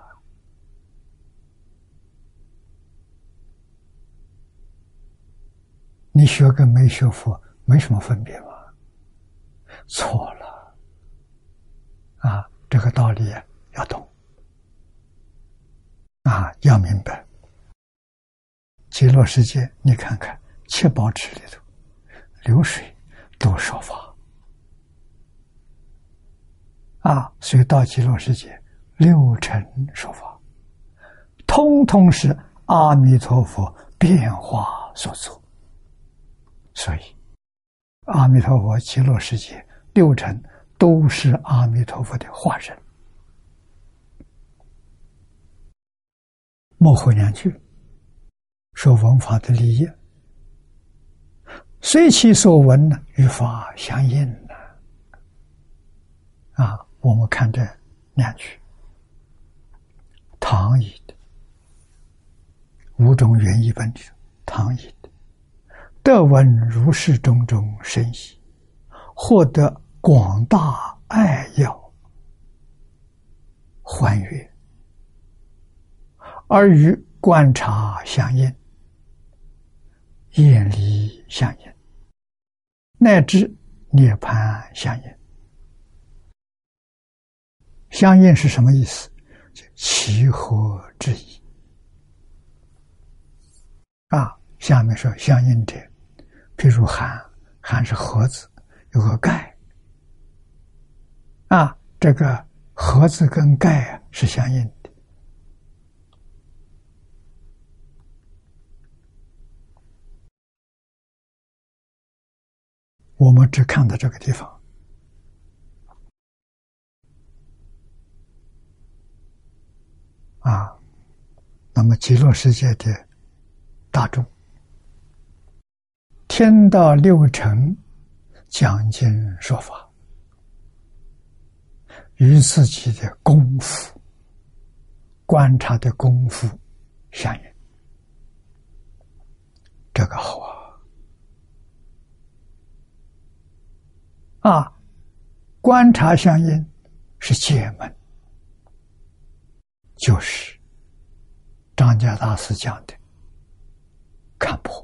你学跟没学佛没什么分别吗？错了，啊，这个道理要懂，啊，要明白。极乐世界，你看看七宝池里头，流水都说法，啊，所以到极乐世界六尘说法，通通是阿弥陀佛变化所作。所以，阿弥陀佛极乐世界六尘都是阿弥陀佛的化身。莫回两句，说文法的利益，随其所闻呢，与法相应呢。啊，我们看这两句，唐译的五种原译本里，唐译。得闻如是种种深意，获得广大爱要，欢悦，而与观察相应，眼离相应，乃至涅盘相应。相应是什么意思？其合之意。啊，下面说相应者。譬如“寒”，“寒”是盒子，有个盖啊。这个盒子跟盖啊是相应的。我们只看到这个地方啊。那么极乐世界的大众。天道六成讲经说法，与自己的功夫、观察的功夫相应，这个好啊！啊，观察相应是解门，就是张家大师讲的看破。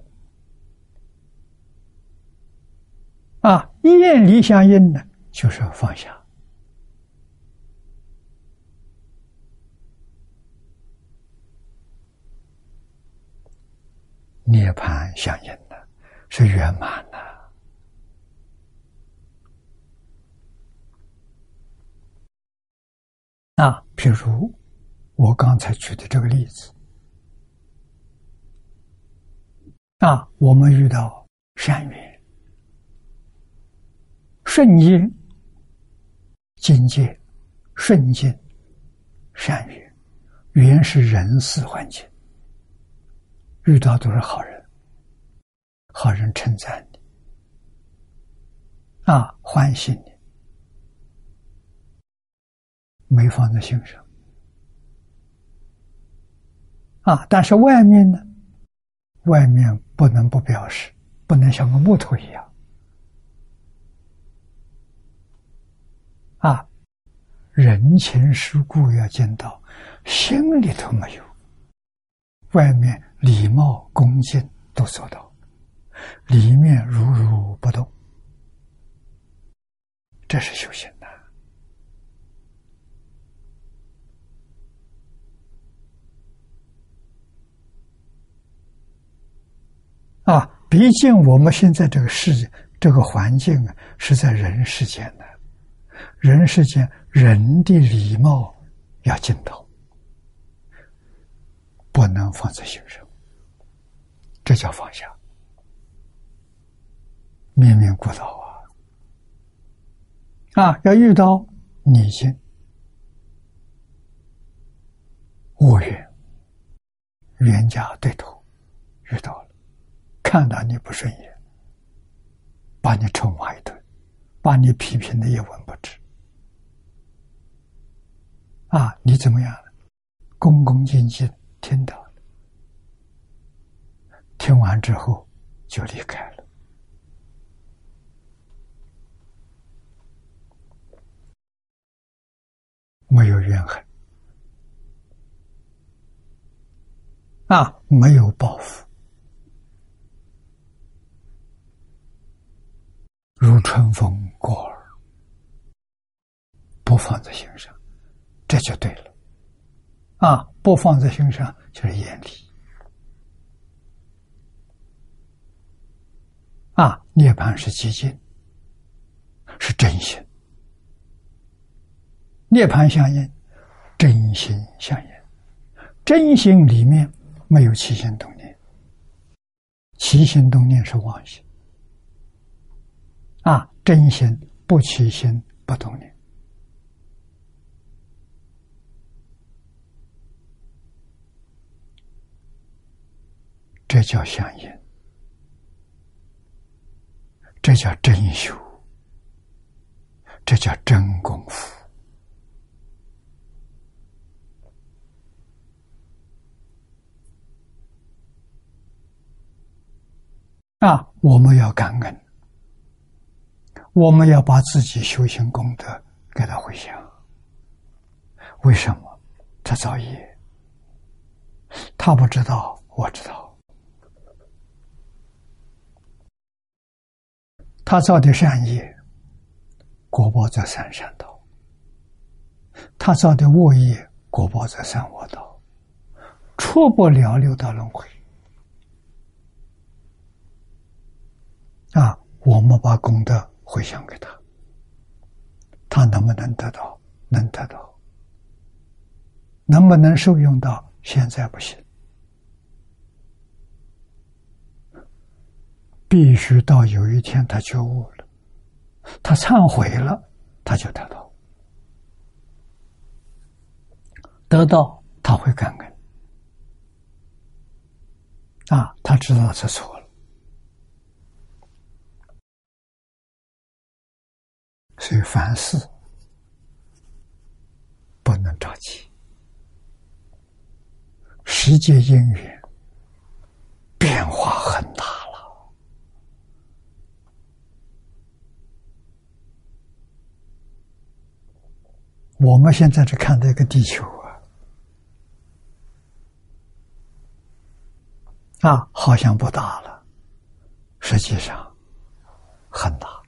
啊，愿离相应呢，就是放下；涅盘相应的，是圆满的。啊，譬如我刚才举的这个例子，啊，我们遇到善缘。顺应境界，顺境善缘，缘是人事环境，遇到都是好人，好人称赞你，啊，欢喜你，没放在心上，啊，但是外面呢，外面不能不表示，不能像个木头一样。啊，人情世故要见到，心里头没有，外面礼貌恭敬都做到，里面如如不动，这是修行的。啊，毕竟我们现在这个世界、这个环境啊，是在人世间的。人世间，人的礼貌要尽到，不能放在心上，这叫放下。面面顾到啊，啊，要遇到逆境、恶缘、冤家对头，遇到了，看到你不顺眼，把你臭骂一顿，把你批评的一文不值。啊，你怎么样？恭恭敬敬听到了，听完之后就离开了，没有怨恨，啊，没有报复，如春风过耳，不放在心上，这就对了。啊，不放在心上就是眼里。啊，涅槃是寂静，是真心。涅槃相应，真心相应。真心里面没有起心动念，起心动念是妄心。啊，真心不起心不动念。这叫相应，这叫真修，这叫真功夫。啊，我们要感恩，我们要把自己修行功德给他回向。为什么？他造业，他不知道，我知道。他造的善业，果报在三善道；他造的恶业，果报在三恶道，出不了六道轮回。啊，我们把功德回向给他，他能不能得到？能得到。能不能受用到？现在不行。必须到有一天他觉悟了，他忏悔了，他就得到。得到他会感恩，啊，他知道他错了，所以凡事不能着急，世界因缘变化很大了。我们现在只看这个地球啊，啊，好像不大了，实际上很大。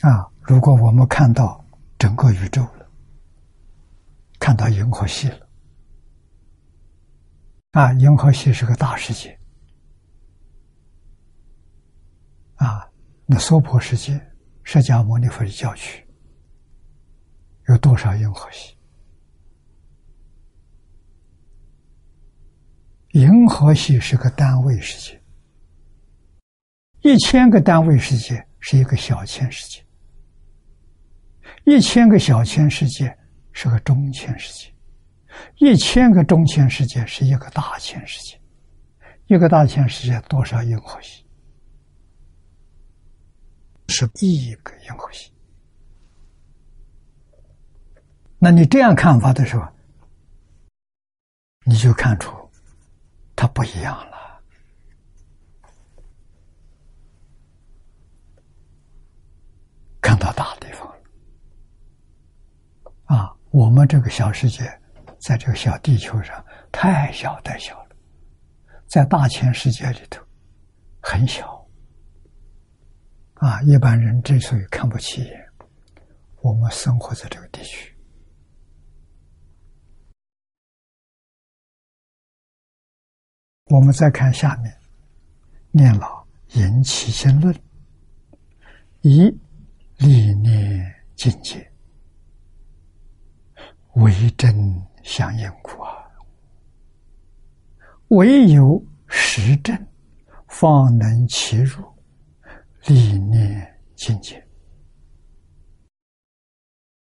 啊，如果我们看到整个宇宙了，看到银河系了，啊，银河系是个大世界，啊，那娑婆世界。释迦牟尼佛的教区有多少银河系？银河系是个单位世界，一千个单位世界是一个小千世界，一千个小千世界是个中千世界，一千个中千世界是一个大千世界，一个大千世界多少银河系？是一个银河系，那你这样看法的时候，你就看出它不一样了。看到大了啊！我们这个小世界，在这个小地球上太小太小了，在大千世界里头很小。啊，一般人之所以看不起眼，我们生活在这个地区。我们再看下面，念老引起心论，一理念境界，为真相应苦啊，唯有实证，方能其入。理念境界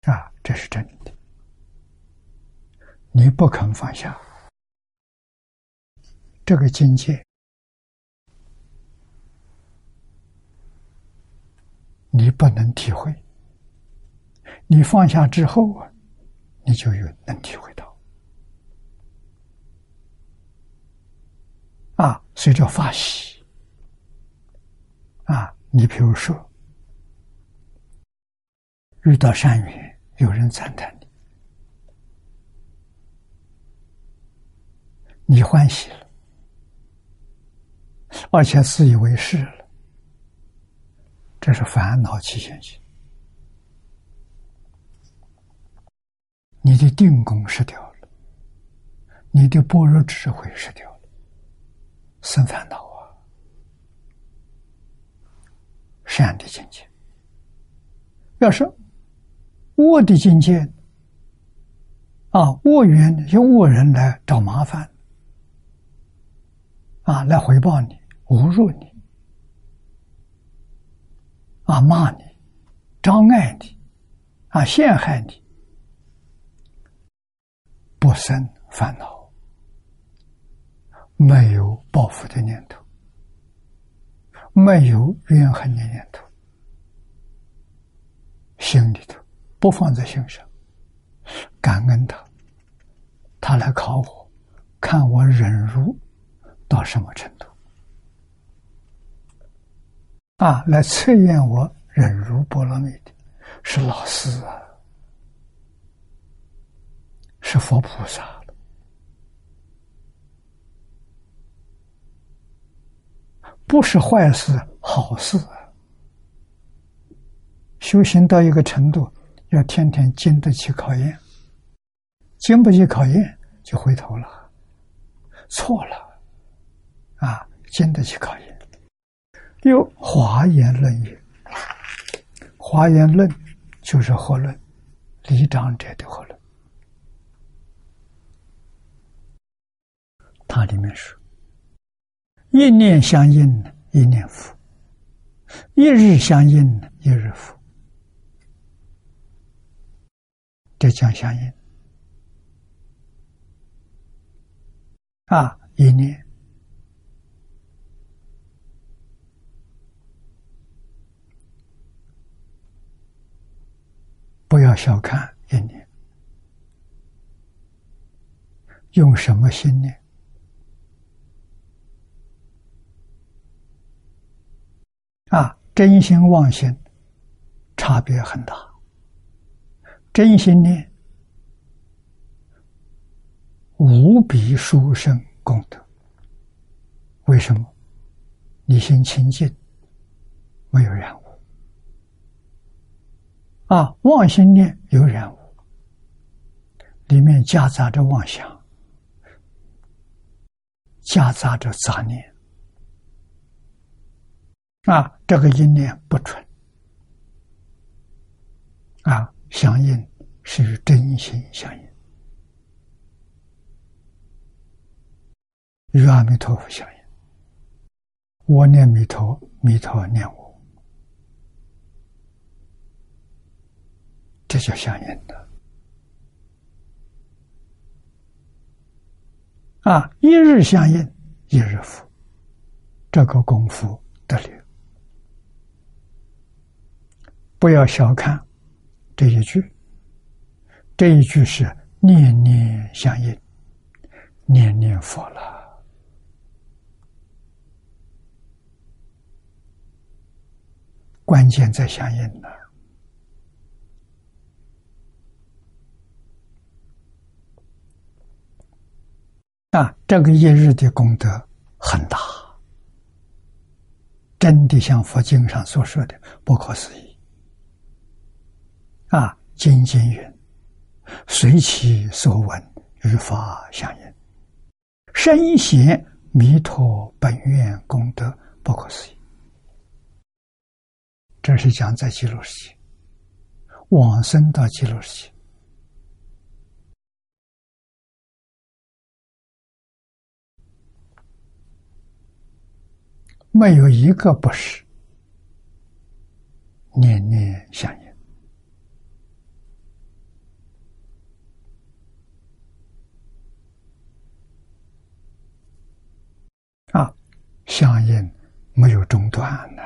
啊，这是真的。你不肯放下这个境界，你不能体会。你放下之后啊，你就有能体会到。啊，随着发喜，啊，你比如说遇到善缘，有人赞叹你，你欢喜了，而且自以为是了，这是烦恼起现行，你的定功失掉了，你的般若智慧失掉了。生烦恼啊！善的境界，要是恶的境界啊，恶缘那些恶人来找麻烦啊，来回报你、侮辱你啊、骂你、障碍你啊、陷害你，不生烦恼。没有报复的念头，没有怨恨的念头，心里头不放在心上，感恩他，他来考我，看我忍辱到什么程度，啊，来测验我忍辱波罗蜜的，是老师啊，是佛菩萨。不是坏事，好事。修行到一个程度，要天天经得起考验，经不起考验就回头了，错了，啊，经得起考验。有华严论语，华严论就是合论，离长者的合论，里面说。一念相应，一念佛；一日相应，一日佛。这讲相应啊！一念不要小看一念，用什么心念？啊，真心妄心差别很大。真心念无比殊胜功德。为什么？你心清净，没有染污。啊，妄心念有染污，里面夹杂着妄想，夹杂着杂念。啊，这个因念不纯，啊，相应是与真心相应，与阿弥陀佛相应。我念弥陀，弥陀念我，这叫相应的。啊，一日相应，一日福，这个功夫得力。不要小看这一句，这一句是念念相应，念念佛了。关键在相应呢。啊，这个一日的功德很大，真的像佛经上所说的不可思议。啊，精进云：随其所闻，与法相应，深显弥陀本愿功德不可思议。这是讲在极乐世界，往生到极乐世界，没有一个不是念念相应。相应没有中断呢，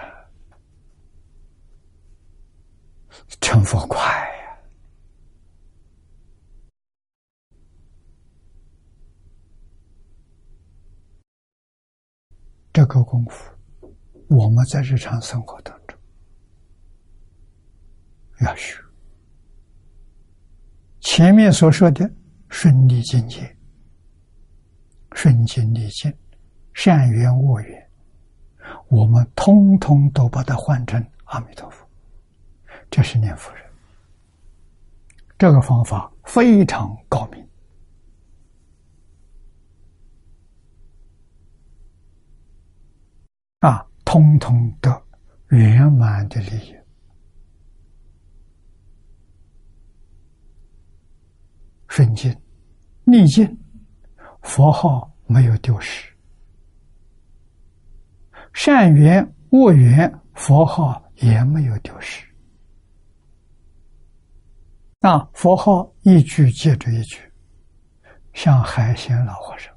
成佛快呀！这个功夫，我们在日常生活当中要学。前面所说的顺利境界，顺境、逆境。善缘恶缘，我们通通都把它换成阿弥陀佛，这是念佛人。这个方法非常高明。啊，通通得圆满的利益，顺境、逆境，佛号没有丢失；善缘、恶缘，佛号也没有丢失。那佛号一句接着一句，像海鲜老和尚，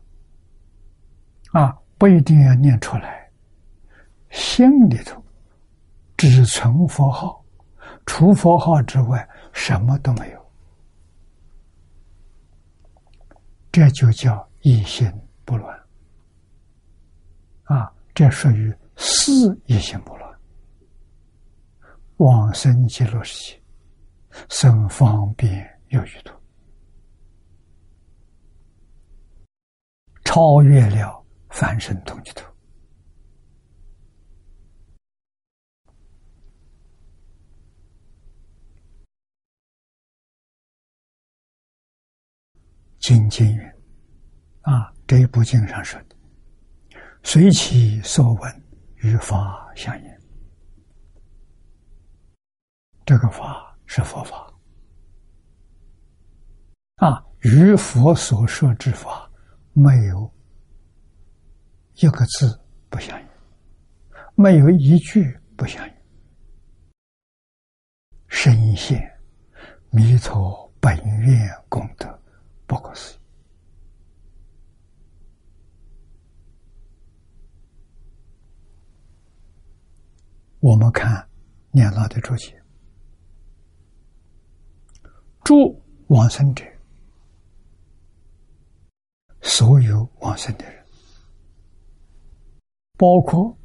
啊，不一定要念出来。心里头只存佛号，除佛号之外什么都没有，这就叫一心不乱。这属于四一心不乱。往生极乐世界，生方便有余土，超越了凡圣同居土。经经云啊，这一部经上说，随其所闻，与法相应。这个法是佛法啊，与佛所说之法没有一个字不相应，没有一句不相应。深陷弥陀本愿功德。不可思议！我们看念老的注解：“诸往生者，所有往生的人，包括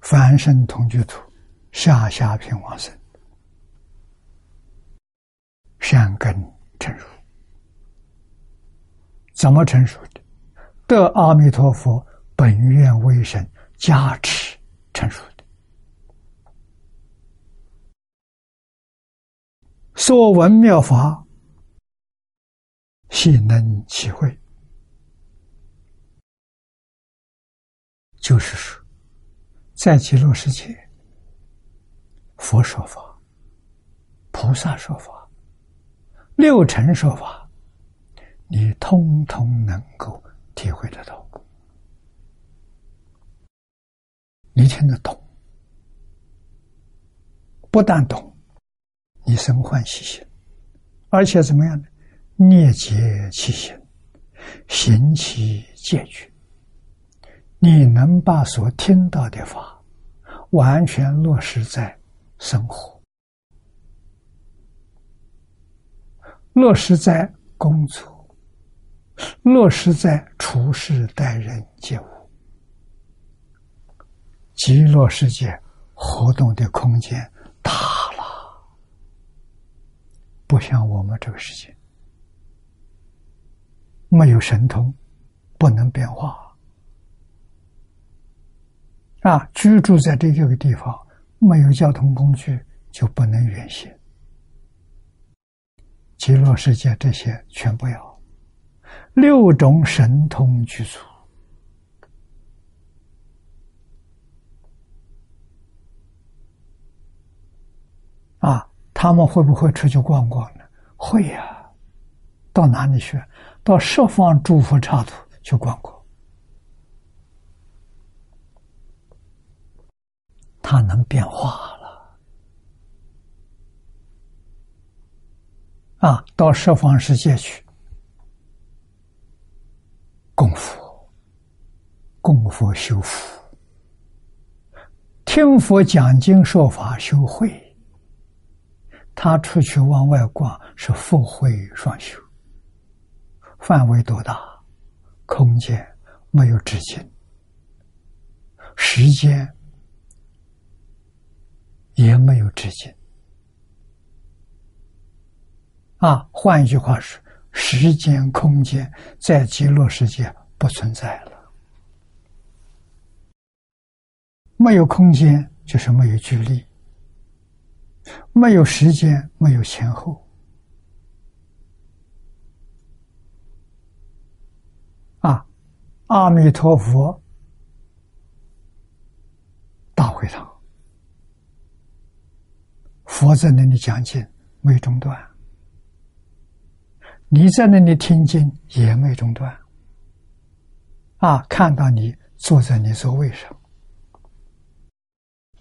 凡圣同居土、下下品往生，善根成熟。”怎么成熟的？得阿弥陀佛本愿威神加持。成熟的。所闻妙法，悉能体会。就是说，在极乐世界，佛说法，菩萨说法，六尘说法。你通通能够体会得到，你听得懂，不但懂，你生欢喜心，而且怎么样呢？念结其心，行其戒取，你能把所听到的法完全落实在生活，落实在工作。落实在处事待人接物，极乐世界活动的空间大了，不像我们这个世界，没有神通，不能变化。啊，居住在这个地方，没有交通工具，就不能远行。极乐世界这些全不要。六种神通具足啊！他们会不会出去逛逛呢？会呀！到哪里去？到十方诸佛刹土去逛逛。他能变化了啊！到十方世界去。功夫，功夫修福，听佛讲经说法修慧。他出去往外逛是福慧双修，范围多大？空间没有止境，时间也没有止境。啊，换一句话是，时间、空间在极乐世界不存在了。没有空间，就是没有距离；没有时间，没有前后。啊，阿弥陀佛，大会堂，佛在那里讲经，没中断。你在那里听经也没中断，啊，看到你坐在你座位上，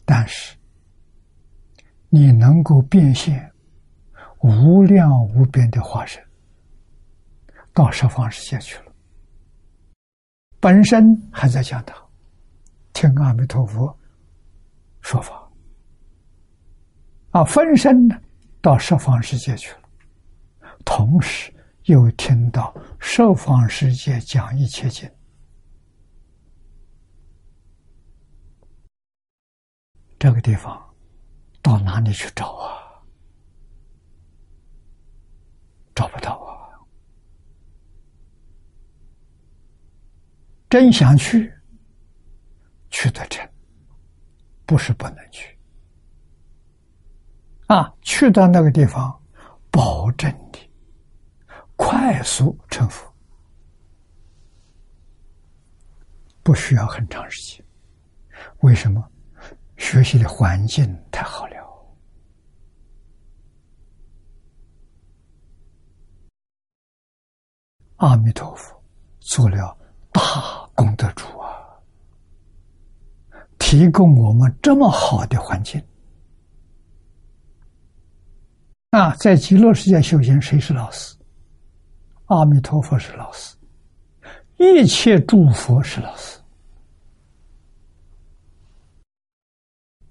但是你能够变现无量无边的化身到十方世界去了，本身还在讲堂听阿弥陀佛说法，啊，分身呢到十方世界去了，同时。又听到十方世界讲一切经，这个地方到哪里去找啊？找不到啊！真想去，去得成，不是不能去啊！去到那个地方，保证你。快速成佛，不需要很长时间。为什么？学习的环境太好了。阿弥陀佛，做了大功德主啊！提供我们这么好的环境啊，在极乐世界修行，谁是老师？阿弥陀佛是老师，一切诸佛是老师，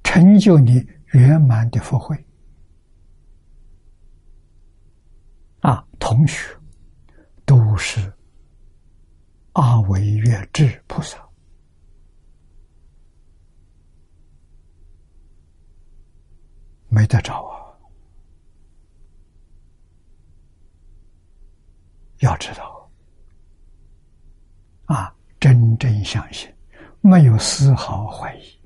成就你圆满的福慧。啊，同学都是阿惟越智菩萨，没得找啊。要知道，啊，真正相信，没有丝毫怀疑，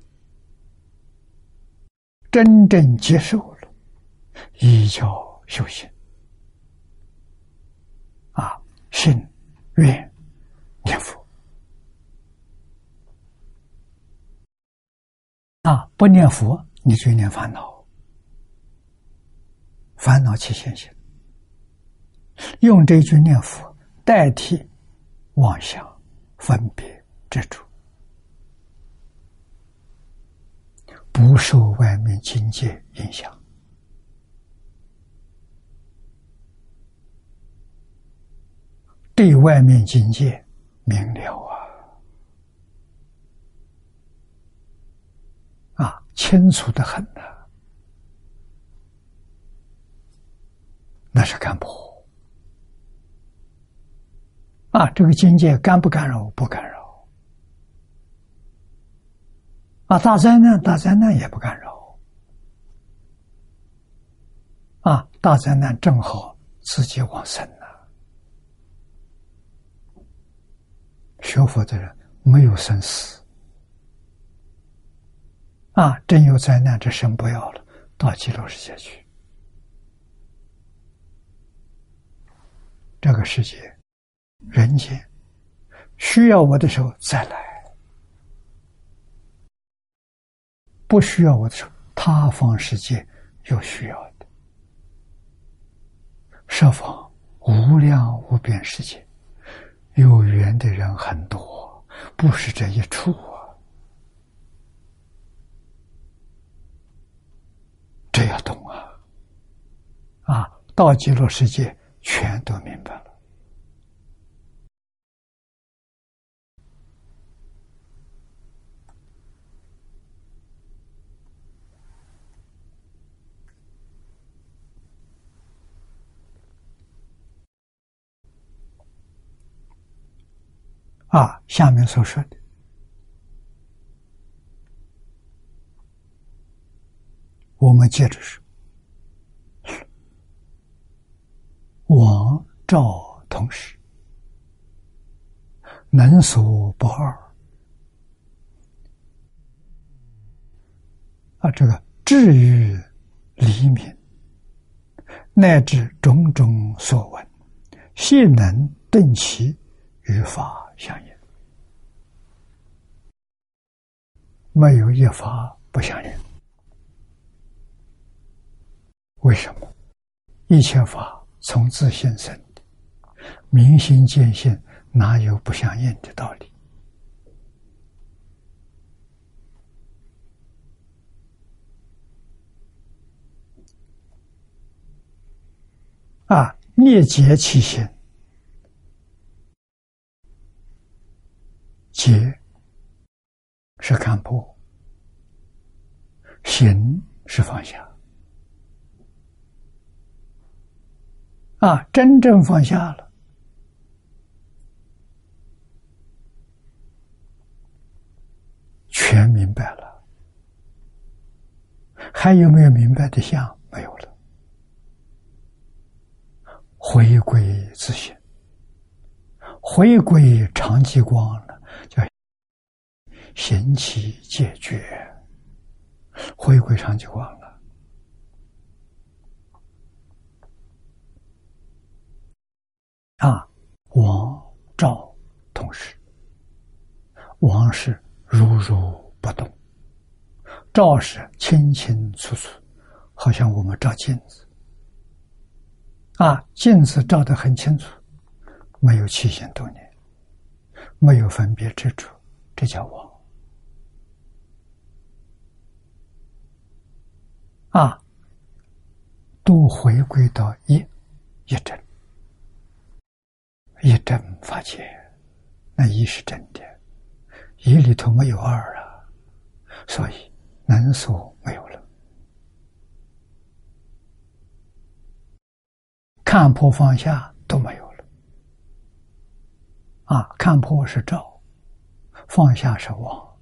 真正接受了，依教修行，啊，信愿念佛，啊，不念佛，你就念烦恼，烦恼起现行。用这句念佛代替妄想、分别、执着，不受外面境界影响，对外面境界明了啊，啊，清楚的很呐，那是干破。啊，这个境界干不干扰？不干扰。啊，大灾难，大灾难也不干扰。啊，大灾难正好自己往生了。学佛的人没有生死。啊，真有灾难，这生不要了，到极乐世界去。这个世界。人间需要我的时候再来，不需要我的时候，他方世界有需要的，设方无量无边世界，有缘的人很多，不是这一处啊，这要懂啊，啊，到极乐世界全都明白啊，下面所说的我们接着说，王赵同时，能所不二啊，这个至于黎民，乃至种种所闻，悉能顿其于法。相应，没有一法不相应。为什么？一切法从自性生，明心见性，哪有不相应的道理？啊！灭结其心，结是看破，行是放下。啊，真正放下了，全明白了，还有没有明白的相？没有了。回归自信，回归常寂光了，行起解决，回归常寂光了。啊，王赵同时，王是如如不动，赵是清清楚楚，好像我们照镜子。啊，镜子照得很清楚，没有七心多念，没有分别之处，这叫王。啊，都回归到一一真，一真法界，那一是真的，一里头没有二啊，所以能所没有了。看破放下都没有了，啊！看破是照，放下是妄，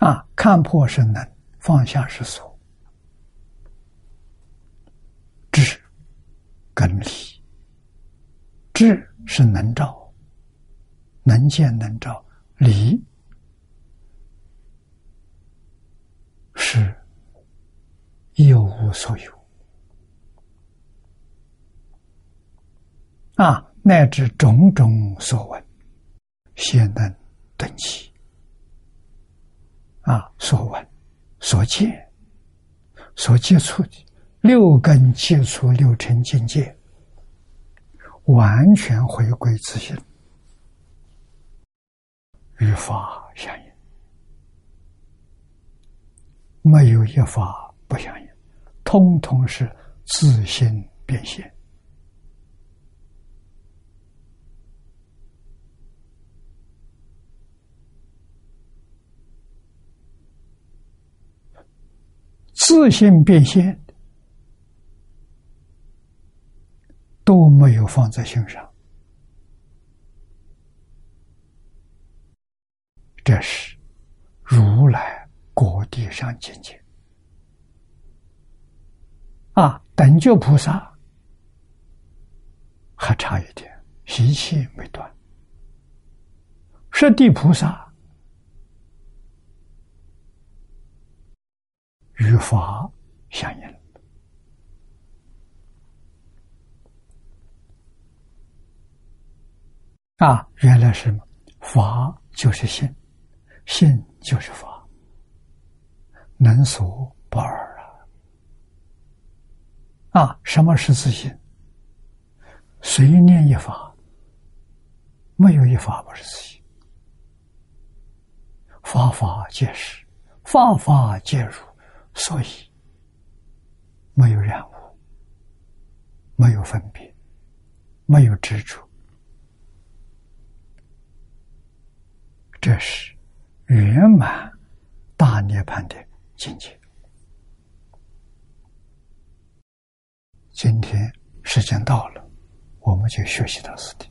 啊！看破是能，放下是所，智根理，智是能照，能见能照，理。是一无所有啊，乃至种种所闻，先能等起啊，所闻、所见、所接触的六根接触六尘境界，完全回归自性，与法相应。没有一法不相应，通通是自性变现。自信变现都没有放在心上，这是如来。果地上境界啊，等觉菩萨还差一点，习气没断。十地菩萨与法相应啊，原来是法就是性，性就是法。能所不二啊！啊，什么是自信？随念一法，没有一法不是自信。法法皆是，法法皆如，所以没有染污，没有分别，没有执着，这是圆满大涅槃的。境界。今天时间到了，我们就学习到此地。